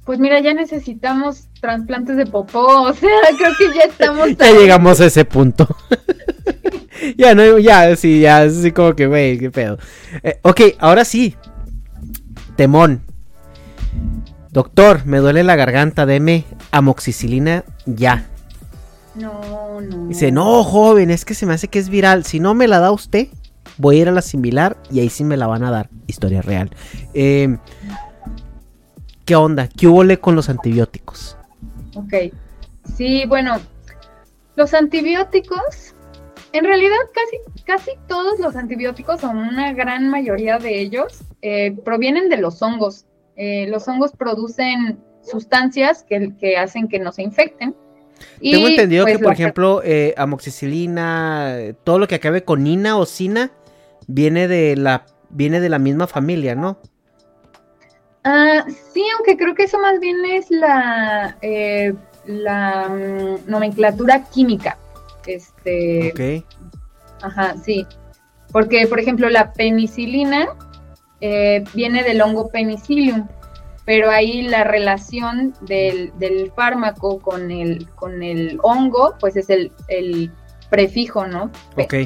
A: Pues mira, ya necesitamos trasplantes de popó, o sea, creo que ya estamos...
B: ya llegamos a ese punto. ya, no, ya, sí, ya, así como que, wey, qué pedo. Eh, ok, ahora sí. Temón. Doctor, me duele la garganta, deme amoxicilina ya.
A: No, no.
B: Dice, no, joven, es que se me hace que es viral. Si no me la da usted, voy a ir a la similar y ahí sí me la van a dar. Historia real. Em, ¿Qué onda? ¿Qué hubo con los antibióticos?
A: Ok. Sí, bueno, los antibióticos, en realidad casi, casi todos los antibióticos, o una gran mayoría de ellos, eh, provienen de los hongos. Eh, los hongos producen sustancias que, que hacen que no se infecten
B: tengo entendido que, pues, por ejemplo, eh, amoxicilina, todo lo que acabe con ina o sina, viene de la, viene de la misma familia, ¿no?
A: Ah, sí, aunque creo que eso más bien es la, eh, la mm, nomenclatura química. Este.
B: Ok.
A: Ajá, sí. Porque, por ejemplo, la penicilina eh, viene del hongo penicillium pero ahí la relación del, fármaco con el, con el hongo, pues es el, prefijo, ¿no?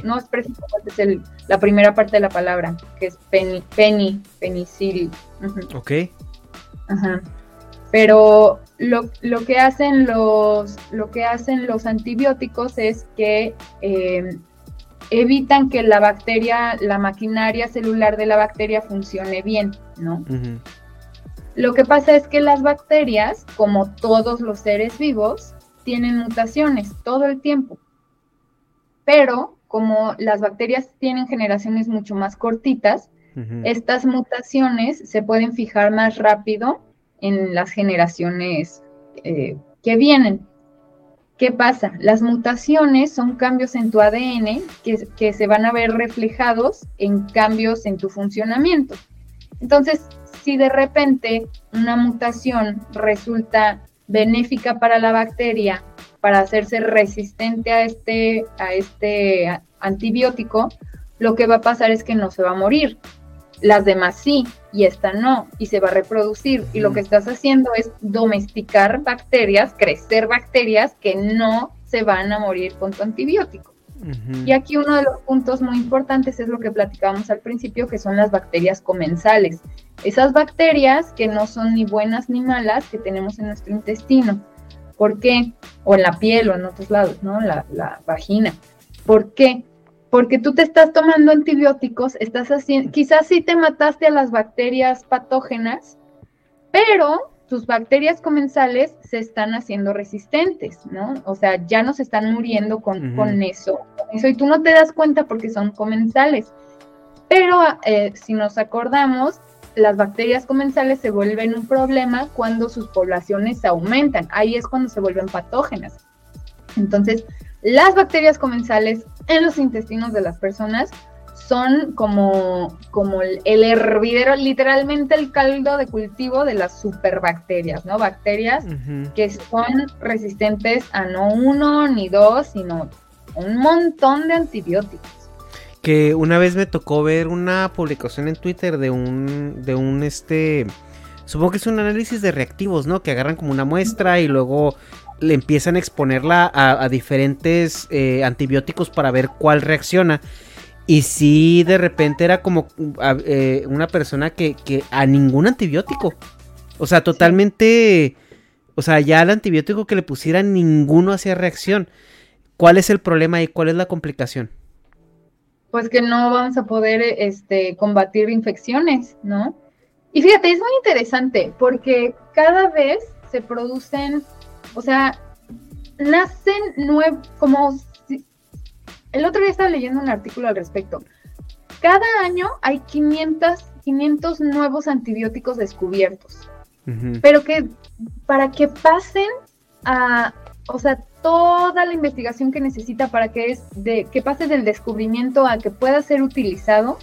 A: No es prefijo, es el, la primera parte de la palabra, que es peni, peni penicil.
B: Ok.
A: Ajá. Pero lo, lo, que hacen los, lo que hacen los antibióticos es que em, evitan que la bacteria, la maquinaria celular de la bacteria funcione bien, ¿no? Lo que pasa es que las bacterias, como todos los seres vivos, tienen mutaciones todo el tiempo. Pero como las bacterias tienen generaciones mucho más cortitas, estas mutaciones se pueden fijar más rápido en las generaciones eh, que vienen. ¿Qué pasa? Las mutaciones son cambios en tu ADN que, que, se van a ver reflejados en cambios en tu funcionamiento. Entonces, si de repente una mutación resulta benéfica para la bacteria para hacerse resistente a este, a este antibiótico, lo que va a pasar es que no se va a morir. Las demás sí, y esta no, y se va a reproducir. Y lo que estás haciendo es domesticar bacterias, crecer bacterias que no se van a morir con tu antibiótico. Y aquí uno de los puntos muy importantes es lo que platicábamos al principio, que son las bacterias comensales. Esas bacterias que no son ni buenas ni malas que tenemos en nuestro intestino. ¿Por qué? O en la piel o en otros lados, ¿no? La, la vagina. ¿Por qué? porque tú te estás tomando antibióticos, estás haciendo, quizás sí te mataste a las bacterias patógenas, pero tus bacterias comensales se están haciendo resistentes, ¿no? O sea, ya no se están muriendo con, con, eso, eso, y tú no te das cuenta porque son comensales. Pero eh, si nos acordamos, las bacterias comensales se vuelven un problema cuando sus poblaciones aumentan. Ahí es cuando se vuelven patógenas. Entonces, las bacterias comensales en los intestinos de las personas son como, como el, hervidero, literalmente el caldo de cultivo de las superbacterias, ¿no? Bacterias que son resistentes a no uno ni dos, sino un montón de antibióticos.
B: Que una vez me tocó ver una publicación en Twitter de un, de un este, supongo que es un análisis de reactivos, ¿no? Que agarran como una muestra y luego le empiezan a exponerla a, diferentes eh, antibióticos para ver cuál reacciona. Y si de repente era como eh, una persona que, a ningún antibiótico. O sea, totalmente... O sea, ya el antibiótico que le pusieran ninguno hacía reacción. ¿Cuál es el problema y cuál es la complicación?
A: Pues que no vamos a poder este, combatir infecciones, ¿no? Y fíjate, es muy interesante porque cada vez se producen o sea, nacen nuevos, como el otro día estaba leyendo un artículo al respecto. Cada año hay 500, 500 nuevos antibióticos descubiertos, pero que para que pasen a, o sea, toda la investigación que necesita para que es de que pase del descubrimiento a que pueda ser utilizado,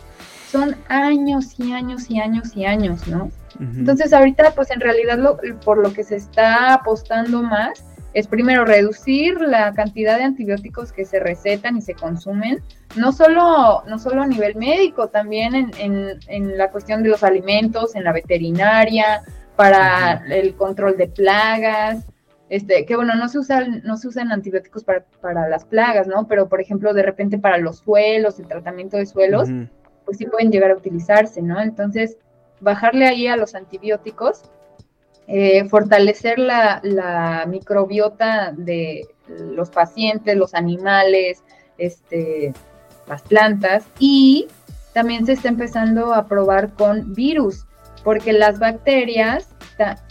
A: son años y años y años y años, ¿no? Entonces ahorita pues en realidad lo, por lo que se está apostando más es primero reducir la cantidad de antibióticos que se recetan y se consumen, no solo, no solo a nivel médico, también en, en, la cuestión de los alimentos, en la veterinaria, para el control de plagas, este, que bueno, no se usan, no se usan antibióticos para, para, las plagas, ¿no? Pero por ejemplo, de repente para los suelos, el tratamiento de suelos, pues sí pueden llegar a utilizarse, ¿no? Entonces, bajarle ahí a los antibióticos, eh, fortalecer la, microbiota de los pacientes, los animales, este, las plantas y también se está empezando a probar con virus, porque las bacterias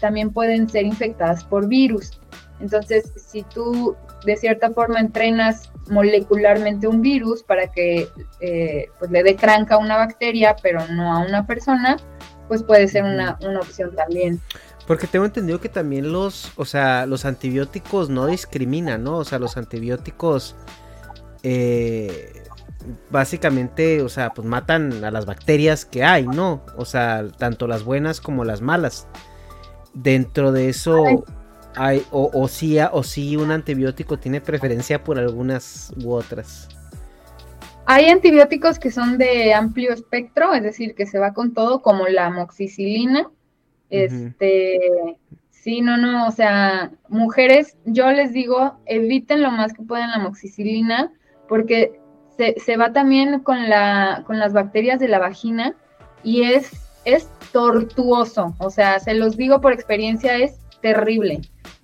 A: también pueden ser infectadas por virus. Entonces, si tú de cierta forma entrenas molecularmente un virus para que eh, pues le dé cranca a una bacteria, pero no a una persona, pues puede ser una, opción también.
B: Porque tengo entendido que también los, o sea, los antibióticos no discriminan, ¿no? O sea, los antibióticos eh, básicamente, o sea, pues matan a las bacterias que hay, ¿no? O sea, tanto las buenas como las malas. Dentro de eso hay, o, o sí, o sí un antibiótico tiene preferencia por algunas u otras.
A: Hay antibióticos que son de amplio espectro, es decir, que se va con todo, como la amoxicilina. Este, sí, no, no, o sea, mujeres, yo les digo, eviten lo más que puedan la amoxicilina, porque se, se va también con, la, con las bacterias de la vagina y es, es tortuoso, o sea, se los digo por experiencia, es terrible.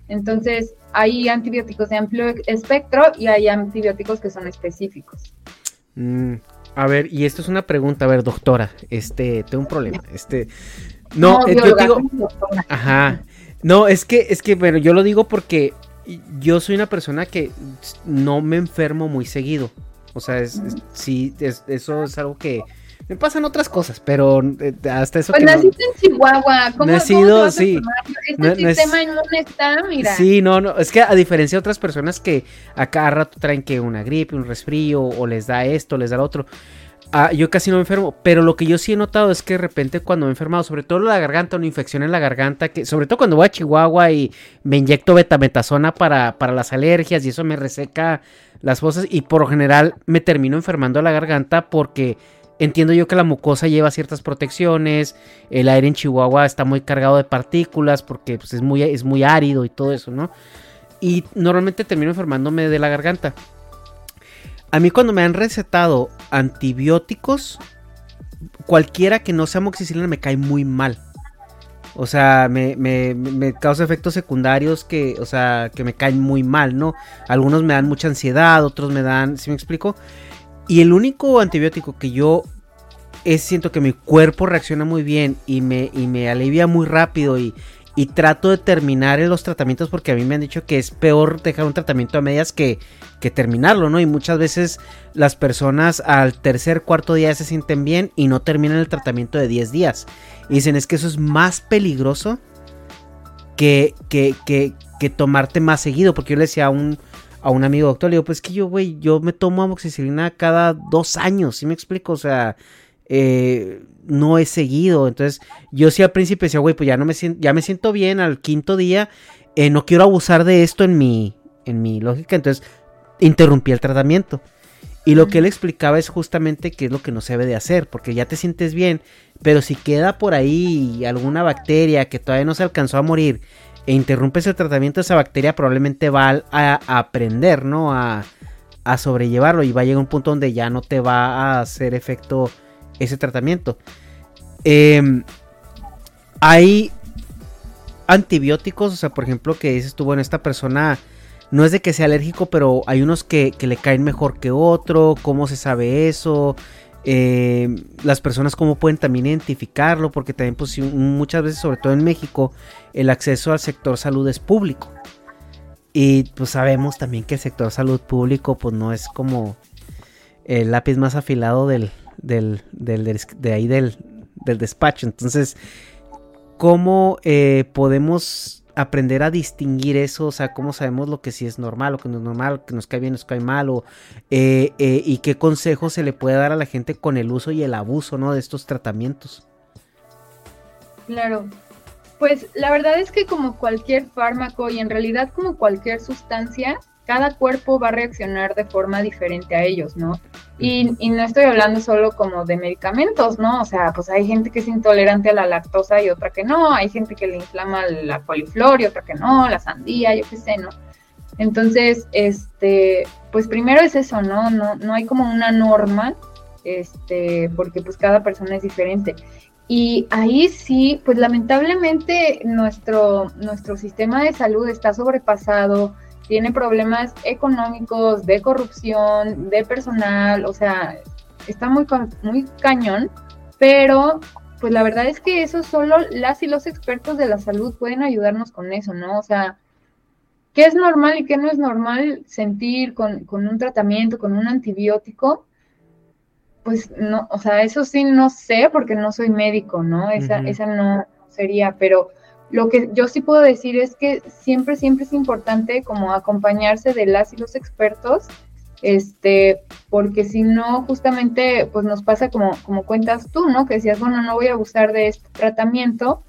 A: Entonces, hay antibióticos de amplio espectro y hay antibióticos que son específicos.
B: Mm, a ver, y esto es una pregunta, a ver, doctora, este, tengo un problema, este, no, yo digo, ajá, no, es que, es que, bueno, yo lo digo porque yo soy una persona que no me enfermo muy seguido, o sea, es, sí, eso es algo que Me pasan otras cosas, pero eh, hasta eso
A: pues que naciste en Chihuahua, ¿cómo,
B: nacido, sí.
A: Este sistema inmune está, mira.
B: Sí, no, no, es que a diferencia de otras personas que a cada rato traen que una gripe, un resfrío, o les da esto, les da lo otro. Ah, yo casi no me enfermo, pero lo que yo sí he notado es que de repente cuando me he enfermado, sobre todo la garganta, una infección en la garganta, que sobre todo cuando voy a Chihuahua y me inyecto betametasona para, para las alergias y eso me reseca las fosas y por lo general me termino enfermando la garganta porque entiendo yo que la mucosa lleva ciertas protecciones, el aire en Chihuahua está muy cargado de partículas porque pues, es, muy, es muy árido y todo eso, ¿no? Y normalmente termino enfermándome de la garganta. A mí cuando me han recetado antibióticos, cualquiera que no sea moxicilina me cae muy mal. O sea, me, causa efectos secundarios que, o sea, que me caen muy mal, ¿no? Algunos me dan mucha ansiedad, otros me dan, ¿sí me explico? Y el único antibiótico que yo es, siento que mi cuerpo reacciona muy bien y me, y me alivia muy rápido y, y trato de terminar los tratamientos porque a mí me han dicho que es peor dejar un tratamiento a medias que, que terminarlo, ¿no? Y muchas veces las personas al tercer, cuarto día se sienten bien y no terminan el tratamiento de 10 días. Y dicen, es que eso es más peligroso que, que, que, que tomarte más seguido. Porque yo le decía a un, a un amigo doctor, le digo, pues que yo, güey, yo me tomo amoxicilina cada dos años, ¿sí me explico? O sea, eh, no he seguido. Entonces, yo sí al principio decía, güey, pues ya no me siento, ya me siento bien al quinto día. Eh, no quiero abusar de esto en mi, en mi lógica. Entonces, interrumpí el tratamiento. Y lo que él explicaba es justamente qué es lo que no se debe de hacer, porque ya te sientes bien, pero si queda por ahí alguna bacteria que todavía no se alcanzó a morir e interrumpes el tratamiento, esa bacteria probablemente va a, aprender, ¿no? A, a, sobrellevarlo y va a llegar un punto donde ya no te va a hacer efecto ese tratamiento. Em, hay antibióticos, o sea, por ejemplo, que dices tú, bueno, esta persona no es de que sea alérgico, pero hay unos que, le caen mejor que otro, ¿cómo se sabe eso? Em, las personas cómo pueden también identificarlo, porque también pues, muchas veces, sobre todo en México, el acceso al sector salud es público. Y pues sabemos también que el sector salud público pues no es como el lápiz más afilado del, del, de ahí del, despacho. Entonces, ¿cómo eh, podemos aprender a distinguir eso? O sea, ¿cómo sabemos lo que sí es normal, lo que no es normal, que nos cae bien, nos cae mal? Eh, eh, ¿Y qué consejo se le puede dar a la gente con el uso y el abuso ¿no? de estos tratamientos?
A: Claro. Pues la verdad es que como cualquier fármaco y en realidad como cualquier sustancia, cada cuerpo va a reaccionar de forma diferente a ellos, ¿no? Y, no estoy hablando solo como de medicamentos, ¿no? O sea, pues hay gente que es intolerante a la lactosa y otra que no, hay gente que le inflama la coliflor y otra que no, la sandía, yo qué sé, ¿no? Entonces, este, pues primero es eso, ¿no? No, no hay como una norma, este, porque pues cada persona es diferente. Y ahí sí, pues lamentablemente nuestro, nuestro sistema de salud está sobrepasado, tiene problemas económicos, de corrupción, de personal, o sea, está muy, muy cañón, pero pues la verdad es que eso solo las y los expertos de la salud pueden ayudarnos con eso, ¿no? O sea, ¿qué es normal y qué no es normal sentir con, un tratamiento, con un antibiótico? Pues no, o sea, eso sí no sé porque no soy médico, ¿no? Esa, esa no sería, pero lo que yo sí puedo decir es que siempre, siempre es importante como acompañarse de las y los expertos, este, porque si no, justamente, pues nos pasa como, como cuentas tú, ¿no? Que decías, bueno, no voy a abusar de este tratamiento,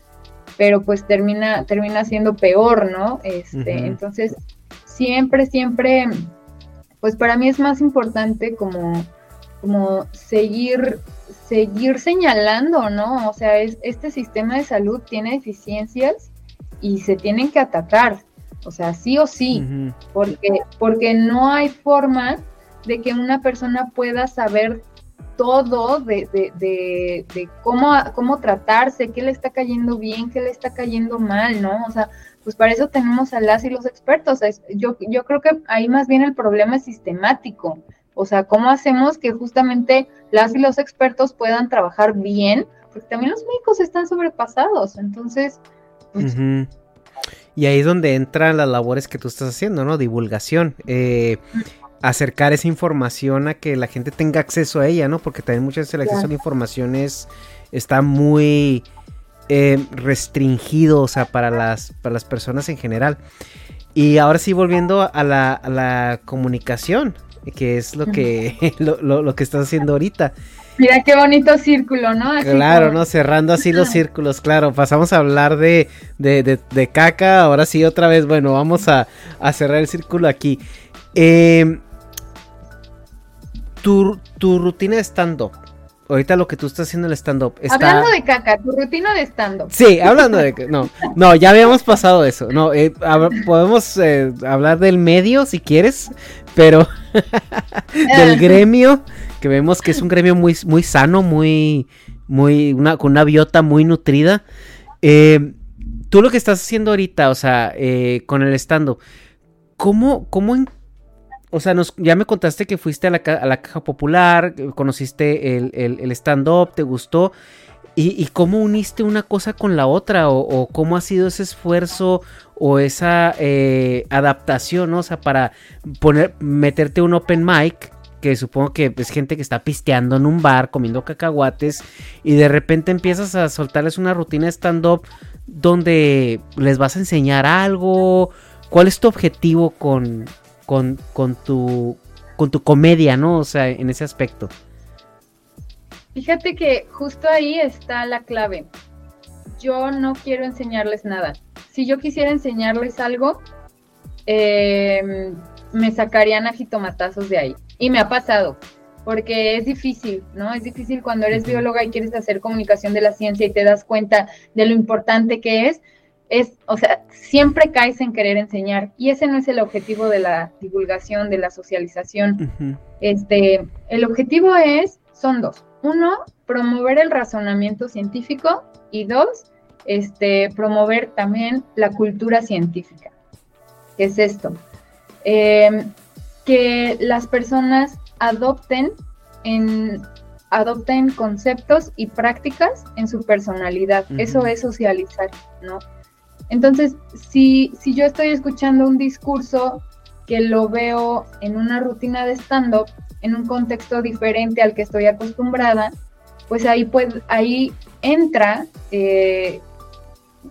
A: pero pues termina, termina siendo peor, ¿no? Este, entonces, siempre, siempre, pues para mí es más importante como, como seguir seguir señalando, ¿no? O sea, es, este sistema de salud tiene deficiencias y se tienen que atacar, o sea, sí o sí, porque, porque no hay forma de que una persona pueda saber todo de, de, de, cómo, cómo tratarse, qué le está cayendo bien, qué le está cayendo mal, ¿no? O sea, pues para eso tenemos a las y los expertos. Yo, yo creo que ahí más bien el problema es sistemático. O sea, ¿cómo hacemos que justamente las y los expertos puedan trabajar bien? Porque también los médicos están sobrepasados. Entonces, pues,
B: Y ahí es donde entran las labores que tú estás haciendo, ¿no? Divulgación. Eh, acercar esa información a que la gente tenga acceso a ella, ¿no? Porque también muchas veces el acceso a la información es, está muy eh, restringido, o sea, para las, para las personas en general. Y ahora sí, volviendo a la, a la comunicación, que es lo que, lo, lo, que estás haciendo ahorita.
A: Mira qué bonito círculo, ¿no?
B: claro, ¿no? Cerrando así los círculos, claro. Pasamos a hablar de, de, de, caca, ahora sí otra vez, bueno, vamos a, a cerrar el círculo aquí. Eh, tu, tu rutina de stand-up. Ahorita lo que tú estás haciendo en el stand-up.
A: Hablando de caca, tu rutina de stand-up.
B: Sí, hablando de. No, no, ya habíamos pasado eso. No, eh, podemos eh, hablar del medio si quieres, pero. del ah. gremio, que vemos que es un gremio muy, muy sano, muy. muy una, con una biota muy nutrida. Eh, tú lo que estás haciendo ahorita, o sea, con el stand-up, ¿cómo, cómo o sea, nos, ya me contaste que fuiste a la, caja popular, conociste el, stand-up, te gustó. ¿Y, cómo uniste una cosa con la otra? O, cómo ha sido ese esfuerzo o esa eh, adaptación, ¿no? O sea, para poner, meterte un open mic, que supongo que es gente que está pisteando en un bar, comiendo cacahuates, y de repente empiezas a soltarles una rutina de stand-up donde les vas a enseñar algo. ¿Cuál es tu objetivo con, con, con, tu, con tu comedia, ¿no? O sea, en ese aspecto.
A: Fíjate que justo ahí está la clave. Yo no quiero enseñarles nada. Si yo quisiera enseñarles algo, em, me sacarían a jitomatazos de ahí. Y me ha pasado, porque es difícil, ¿no? Es difícil cuando eres bióloga y quieres hacer comunicación de la ciencia y te das cuenta de lo importante que es es, o sea, siempre caes en querer enseñar y ese no es el objetivo de la divulgación, de la socialización. Este, el objetivo es, son dos. Uno, promover el razonamiento científico y dos, este, promover también la cultura científica. ¿Qué es esto? Em, que las personas adopten en adopten conceptos y prácticas en su personalidad. Eso es socializar, ¿no? Entonces, si, si yo estoy escuchando un discurso que lo veo en una rutina de stand-up, en un contexto diferente al que estoy acostumbrada, pues ahí, pues, ahí entra, eh,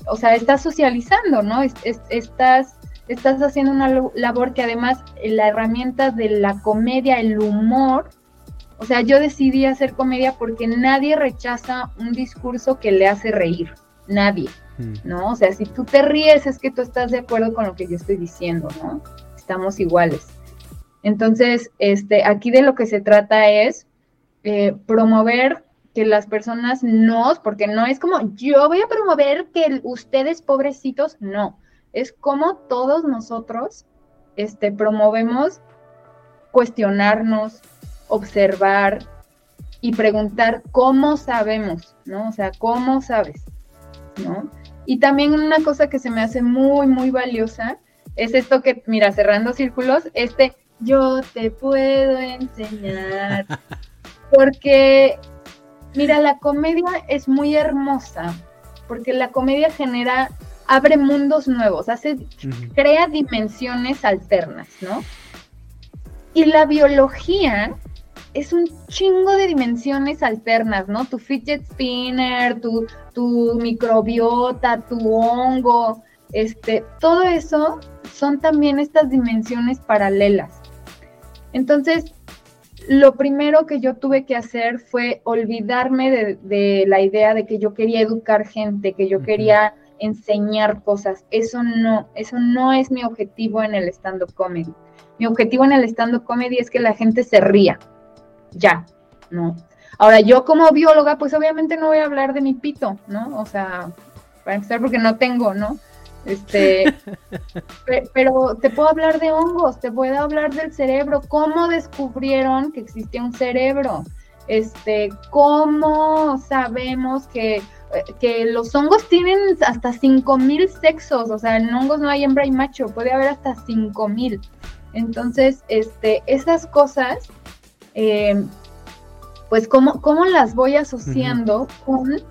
A: o sea, estás socializando, ¿no? estás, estás haciendo una labor que además la herramienta de la comedia, el humor, o sea, yo decidí hacer comedia porque nadie rechaza un discurso que le hace reír, nadie. ¿No? O sea, si tú te ríes es que tú estás de acuerdo con lo que yo estoy diciendo, ¿no? Estamos iguales. Entonces, este, aquí de lo que se trata es eh, promover que las personas nos, porque no es como yo voy a promover que ustedes pobrecitos, no, es como todos nosotros este, promovemos cuestionarnos, observar y preguntar cómo sabemos, ¿no? O sea, ¿cómo sabes? ¿No? Y también una cosa que se me hace muy, muy valiosa es esto que, mira, cerrando círculos, este yo te puedo enseñar. Porque, mira, la comedia es muy hermosa, porque la comedia genera, abre mundos nuevos, hace, crea dimensiones alternas, ¿no? Y la biología es un chingo de dimensiones alternas, ¿no? Tu fidget spinner, tu, tu microbiota, tu hongo, este, todo eso son también estas dimensiones paralelas. Entonces, lo primero que yo tuve que hacer fue olvidarme de, la idea de que yo quería educar gente, que yo quería enseñar cosas. Eso no, eso no es mi objetivo en el stand-up comedy. Mi objetivo en el stand-up comedy es que la gente se ría ya, ¿no? Ahora, yo como bióloga, pues obviamente no voy a hablar de mi pito, ¿no? O sea, para empezar, porque no tengo, ¿no? Este, pero te puedo hablar de hongos, te puedo hablar del cerebro, cómo descubrieron que existía un cerebro, este, cómo sabemos que, que los hongos tienen hasta 5000 sexos, o sea, en hongos no hay hembra y macho, puede haber hasta 5000. Entonces, este, esas cosas eh, pues cómo, cómo, las voy asociando con,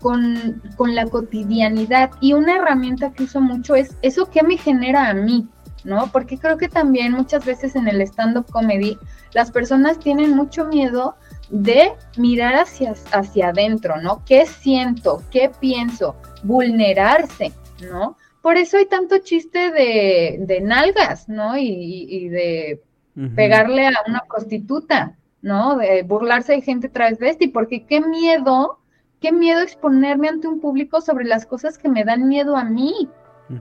A: con, la cotidianidad. Y una herramienta que uso mucho es eso que me genera a mí. ¿no? Porque creo que también muchas veces en el stand-up comedy las personas tienen mucho miedo de mirar hacia, hacia adentro, ¿no? ¿Qué siento? ¿Qué pienso? Vulnerarse, ¿no? Por eso hay tanto chiste de, de nalgas, ¿no? Y, de pegarle a una prostituta, ¿no? De burlarse de gente transvesti, porque qué miedo, qué miedo exponerme ante un público sobre las cosas que me dan miedo a mí,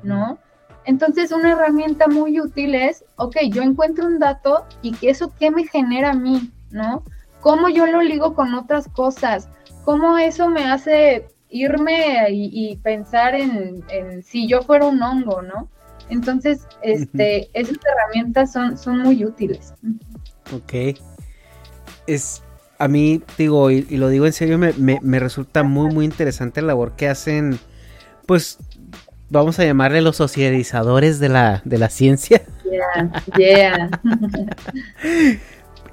A: ¿no? Entonces, una herramienta muy útil es, ok, yo encuentro un dato y que eso qué me genera a mí, ¿no? ¿Cómo yo lo ligo con otras cosas? ¿Cómo eso me hace irme y, pensar en, si yo fuera un hongo, ¿no? Entonces, este, esas herramientas son, son muy útiles.
B: Ok. Es, a mí, digo, y, lo digo en serio, me, me, resulta muy, muy interesante la labor que hacen, pues, vamos a llamarle los socializadores de la, de la ciencia. Yeah, yeah.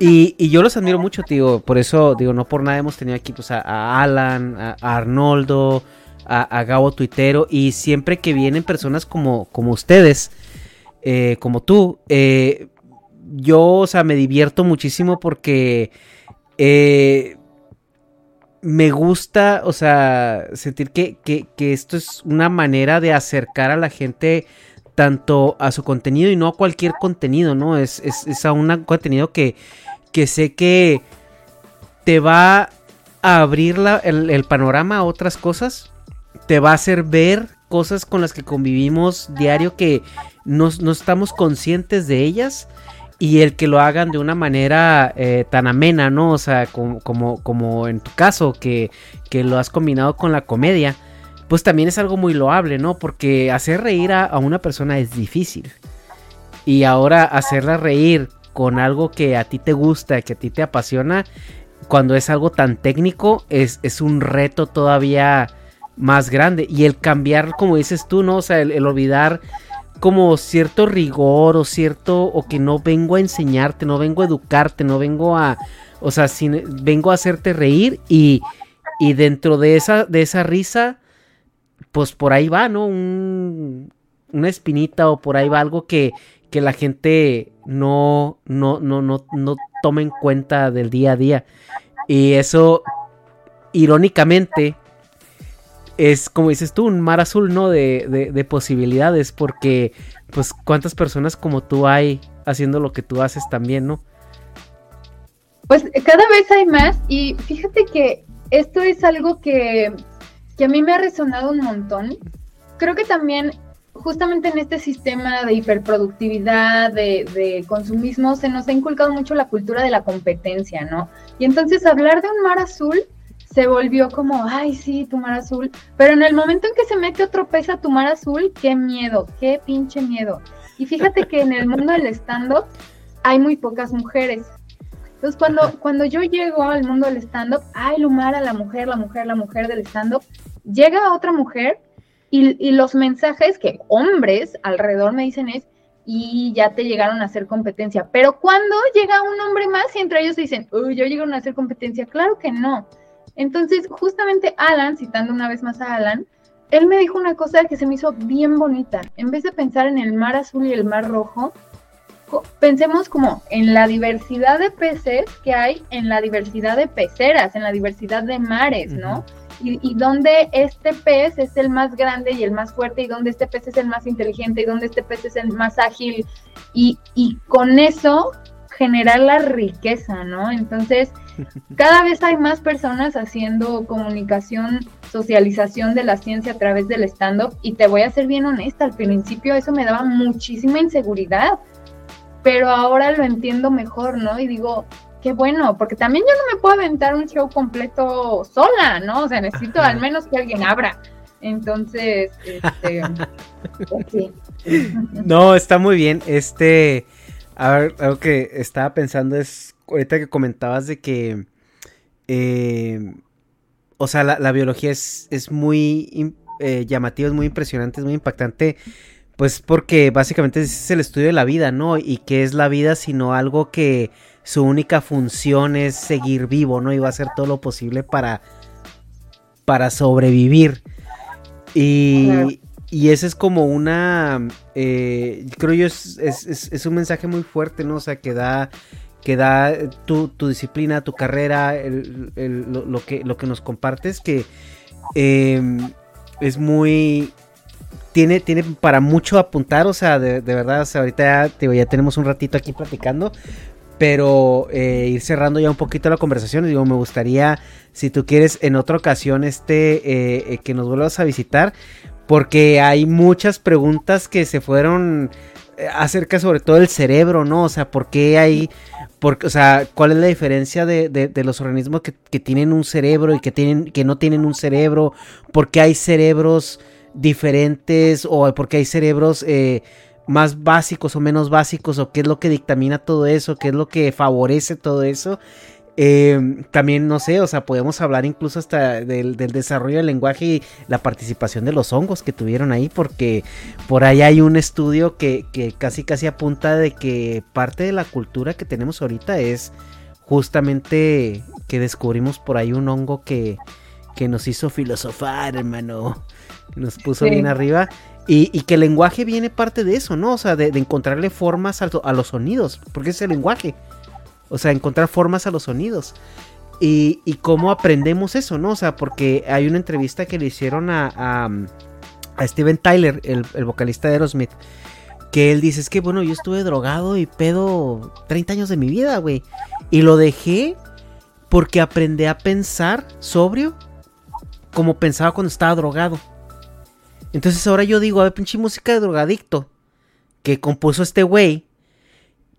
B: y, yo los admiro mucho, tío. Por eso, digo, no por nada hemos tenido aquí pues, a, Alan, a, Arnoldo, a, Gabo Tuitero. Y siempre que vienen personas como, como ustedes, eh, como tú, eh, yo, o sea, me divierto muchísimo porque eh, me gusta, o sea, sentir que, esto es una manera de acercar a la gente tanto a su contenido y no a cualquier contenido, ¿no? Es, es, a un contenido que, que sé que te va a abrir el, panorama a otras cosas, te va a hacer ver cosas con las que convivimos diario que no, no estamos conscientes de ellas y el que lo hagan de una manera eh, tan amena, ¿no? O sea, como, como, en tu caso, que, que, lo has combinado con la comedia, pues también es algo muy loable, ¿no? Porque hacer reír a, una persona es difícil. Y ahora hacerla reír con algo que a ti te gusta, que a ti te apasiona, cuando es algo tan técnico, es, es un reto todavía más grande. Y el cambiar, como dices tú, ¿no? O sea, el olvidar como cierto rigor o cierto o que no vengo a enseñarte, no vengo a educarte, no vengo a, o sea, vengo a hacerte reír y, y dentro de esa de esa risa pues por ahí va, ¿no? Un, una espinita o por ahí va algo que, que la gente no, no, no, no, no toma en cuenta del día a día. Y eso, irónicamente, es como dices tú, un mar azul, ¿no? De, de, posibilidades, porque pues cuántas personas como tú hay haciendo lo que tú haces también, ¿no?
A: Pues cada vez hay más y fíjate que esto es algo que, que a mí me ha resonado un montón. Creo que también justamente en este sistema de hiperproductividad, de, de, consumismo, se nos ha inculcado mucho la cultura de la competencia, ¿no? Y entonces hablar de un mar azul se volvió como, ay, sí, tu mar azul. Pero en el momento en que se mete otro pez a tu mar azul, qué miedo, qué pinche miedo. Y fíjate que en el mundo del stand-up hay muy pocas mujeres. Entonces, cuando, cuando yo llego al mundo del stand-up, ay, Lumara, la mujer, la mujer, la mujer del stand-up, llega otra mujer y, y, los mensajes que hombres alrededor me dicen es, y ya te llegaron a hacer competencia. Pero cuando llega un hombre más y entre ellos dicen, uy, yo llegaron a hacer competencia, claro que no. Entonces, justamente Alan, citando una vez más a Alan, él me dijo una cosa que se me hizo bien bonita. En vez de pensar en el mar azul y el mar rojo, pensemos como en la diversidad de peces que hay, en la diversidad de peceras, en la diversidad de mares, ¿no? Y, y, donde este pez es el más grande y el más fuerte, y donde este pez es el más inteligente, y donde este pez es el más ágil, y, y con eso generar la riqueza, ¿no? Entonces, cada vez hay más personas haciendo comunicación, socialización de la ciencia a través del stand-up y te voy a ser bien honesta, al principio eso me daba muchísima inseguridad, pero ahora lo entiendo mejor, ¿no? Y digo, qué bueno, porque también yo no me puedo aventar un show completo sola, ¿no? O sea, necesito al menos que alguien abra. Entonces, este, pues.
B: No, está muy bien. Este, a ver, algo que estaba pensando es ahorita que comentabas de que, eh, o sea, la, biología es, es muy eh, llamativa, es muy impresionante, es muy impactante, pues porque básicamente es el estudio de la vida, ¿no? Y qué es la vida sino algo que su única función es seguir vivo, ¿no? Y va a hacer todo lo posible para, para sobrevivir. Y, y ese es como una, eh, creo yo, es, es, un mensaje muy fuerte, ¿no? O sea, que da, que da tu, tu disciplina, tu carrera, lo, que, lo que nos compartes, que em, es muy, tiene, tiene para mucho apuntar, o sea, de, verdad, o sea, ahorita ya, ya tenemos un ratito aquí platicando, pero eh, ir cerrando ya un poquito la conversación, digo, me gustaría, si tú quieres, en otra ocasión, este, eh, que nos vuelvas a visitar, porque hay muchas preguntas que se fueron eh, acerca sobre todo del cerebro, ¿no? O sea, ¿por qué hay, por, o sea, cuál es la diferencia de, los organismos que, tienen un cerebro y que, tienen, que no tienen un cerebro? ¿Por qué hay cerebros diferentes o por qué hay cerebros eh, más básicos o menos básicos o qué es lo que dictamina todo eso, qué es lo que favorece todo eso? Eh, también, no sé, o sea, podemos hablar incluso hasta del, desarrollo del lenguaje y la participación de los hongos que tuvieron ahí, porque por ahí hay un estudio que, casi casi apunta de que parte de la cultura que tenemos ahorita es justamente que descubrimos por ahí un hongo que, que nos hizo filosofar, hermano, que nos puso bien arriba. Y, que el lenguaje viene parte de eso, ¿no? O sea, de, encontrarle formas a, a los sonidos, porque es el lenguaje. O sea, encontrar formas a los sonidos. Y, cómo aprendemos eso, ¿no? O sea, porque hay una entrevista que le hicieron a, a, Steven Tyler, el, vocalista de Aerosmith, que él dice, es que bueno, yo estuve drogado y pedo 30 años de mi vida, güey. Y lo dejé porque aprendí a pensar sobrio como pensaba cuando estaba drogado. Entonces ahora yo digo, a ver, pinche música de drogadicto que compuso este güey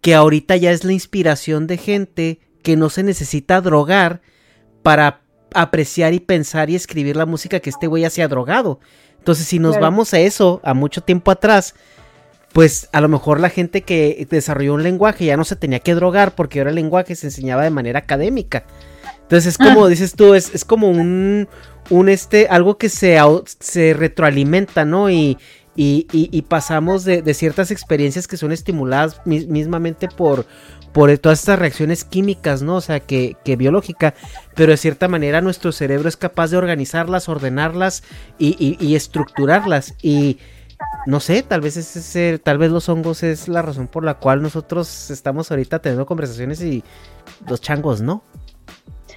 B: que ahorita ya es la inspiración de gente que no se necesita drogar para apreciar y pensar y escribir la música que este güey hacía drogado. Entonces, si nos vamos a eso, a mucho tiempo atrás, pues a lo mejor la gente que desarrolló un lenguaje ya no se tenía que drogar porque ahora el lenguaje se enseñaba de manera académica. Entonces es como ah. dices tú, es, es, como un, un este, algo que se, se retroalimenta, ¿no? Y, y, pasamos de, ciertas experiencias que son estimuladas mismamente por, todas estas reacciones químicas, ¿no? O sea, que, que, biológica, pero de cierta manera nuestro cerebro es capaz de organizarlas, ordenarlas y, estructurarlas. Y no sé, tal vez ese, tal vez los hongos es la razón por la cual nosotros estamos ahorita teniendo conversaciones y los changos, ¿no?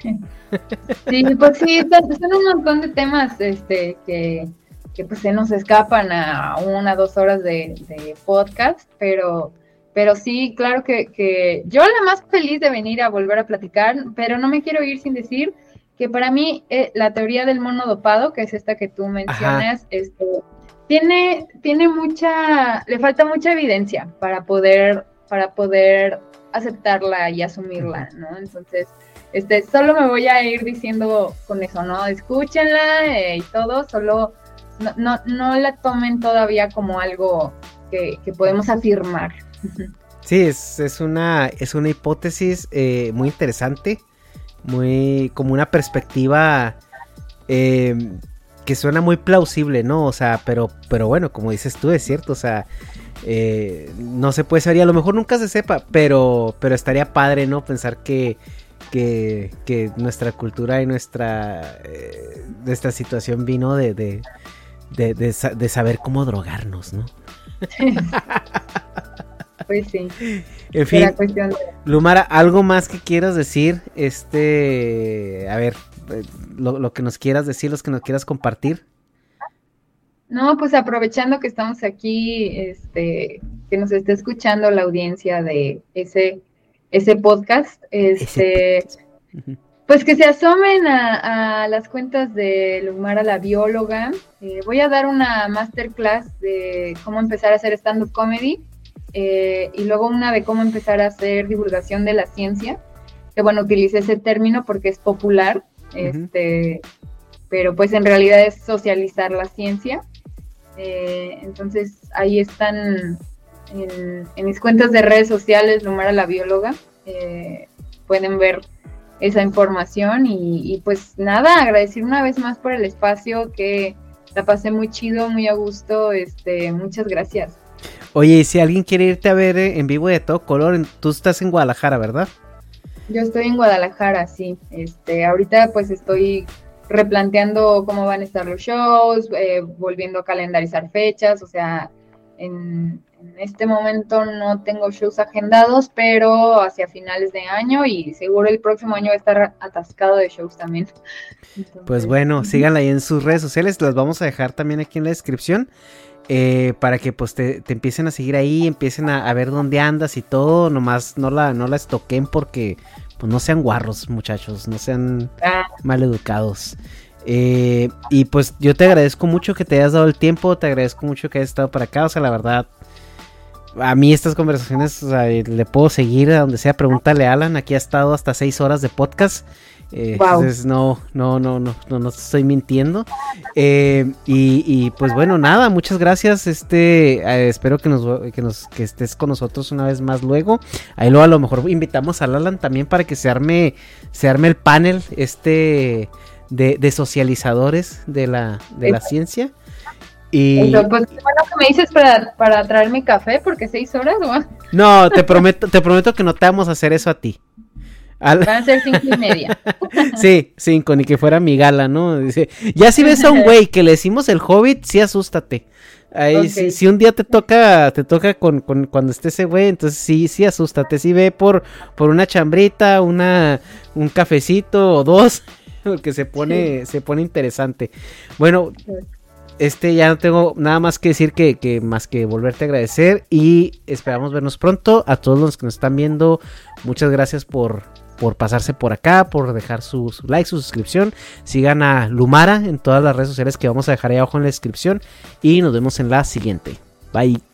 A: Sí, pues sí, son un montón de temas este, que, que pues se nos escapan a una, dos horas de, podcast, pero, pero sí, claro que, que, yo la más feliz de venir a volver a platicar, pero no me quiero ir sin decir que para mí eh, la teoría del mono dopado, que es esta que tú mencionas, este, tiene, tiene mucha, le falta mucha evidencia para poder, para poder aceptarla y asumirla, ¿no? Entonces, este, solo me voy a ir diciendo con eso, ¿no? Escúchenla eh, y todo, solo no, no, la tomen todavía como algo que, podemos afirmar.
B: Sí, es, una, es una hipótesis eh, muy interesante, muy como una perspectiva em, que suena muy plausible, ¿no? O sea, pero, pero bueno, como dices tú, es cierto, o sea, eh, no se puede saber, a lo mejor nunca se sepa, pero, pero estaría padre, ¿no? Pensar que, que, nuestra cultura y nuestra, eh, nuestra situación vino de, saber cómo drogarnos, ¿no?
A: pues sí.
B: En fin, Lumara, ¿algo más que quieras decir? Este, a ver, eh, lo, que nos quieras decir, los que nos quieras compartir.
A: No, pues aprovechando que estamos aquí, este, que nos esté escuchando la audiencia de ese, ese podcast, este, pues que se asomen a, las cuentas de Lumara la bióloga. Eh, voy a dar una masterclass de cómo empezar a hacer stand-up comedy eh, y luego una de cómo empezar a hacer divulgación de la ciencia. Que bueno, utilicé ese término porque es popular, este, pero pues en realidad es socializar la ciencia. Eh, entonces ahí están en, en, mis cuentas de redes sociales, Lumara la bióloga. pueden ver esa información y, pues nada, agradecer una vez más por el espacio que la pasé muy chido, muy a gusto, este, muchas gracias.
B: Oye, y si alguien quiere irte a ver eh, en vivo de todo color, tú estás en Guadalajara, ¿verdad?
A: Yo estoy en Guadalajara, sí. Este, ahorita pues estoy replanteando cómo van a estar los shows, eh, volviendo a calendarizar fechas, o sea, en, este momento no tengo shows agendados, pero hacia finales de año y seguro el próximo año va a estar atascado de shows también.
B: pues bueno, síganla ahí en sus redes sociales, las vamos a dejar también aquí en la descripción. Eh, para que pues te, empiecen a seguir ahí, empiecen a, ver dónde andas y todo, nomás no la, no la estoquen porque pues no sean guarros muchachos, no sean ah. mal educados. Eh, y pues yo te agradezco mucho que te hayas dado el tiempo, te agradezco mucho que hayas estado para acá, o sea, la verdad, a mí estas conversaciones, o sea, le puedo seguir a donde sea, pregúntale a Alan, aquí ha estado hasta seis horas de podcast. Eh, entonces no, no, no, no, no, no estoy mintiendo. Eh, y, pues bueno, nada, muchas gracias. Este, espero que nos, que nos, que estés con nosotros una vez más luego. Ahí luego a lo mejor invitamos a Alan también para que se arme, se arme el panel, este de, socializadores de la, de la ciencia. Y...
A: pues bueno que me dices para, para traerme café, porque seis horas, ¿no?
B: No, te prometo, te prometo que no te vamos a hacer eso a ti.
A: Van a ser cinco y media.
B: sí, cinco, ni que fuera mi gala, ¿no? Dice, ya si ves a un güey que le decimos el hobbit, sí asústate. Ahí, si, un día te toca, te toca con, con cuando esté ese güey, entonces sí, sí asústate, sí ve por, por una chambrita, una, un cafecito o dos, porque se pone, se pone interesante. Bueno, este ya no tengo nada más que decir que, más que volverte a agradecer y esperamos vernos pronto. A todos los que nos están viendo, muchas gracias por, por pasarse por acá, por dejar su, su, like, su suscripción. Sigan a Lumara en todas las redes sociales que vamos a dejar ahí abajo en la descripción y nos vemos en la siguiente. Bye.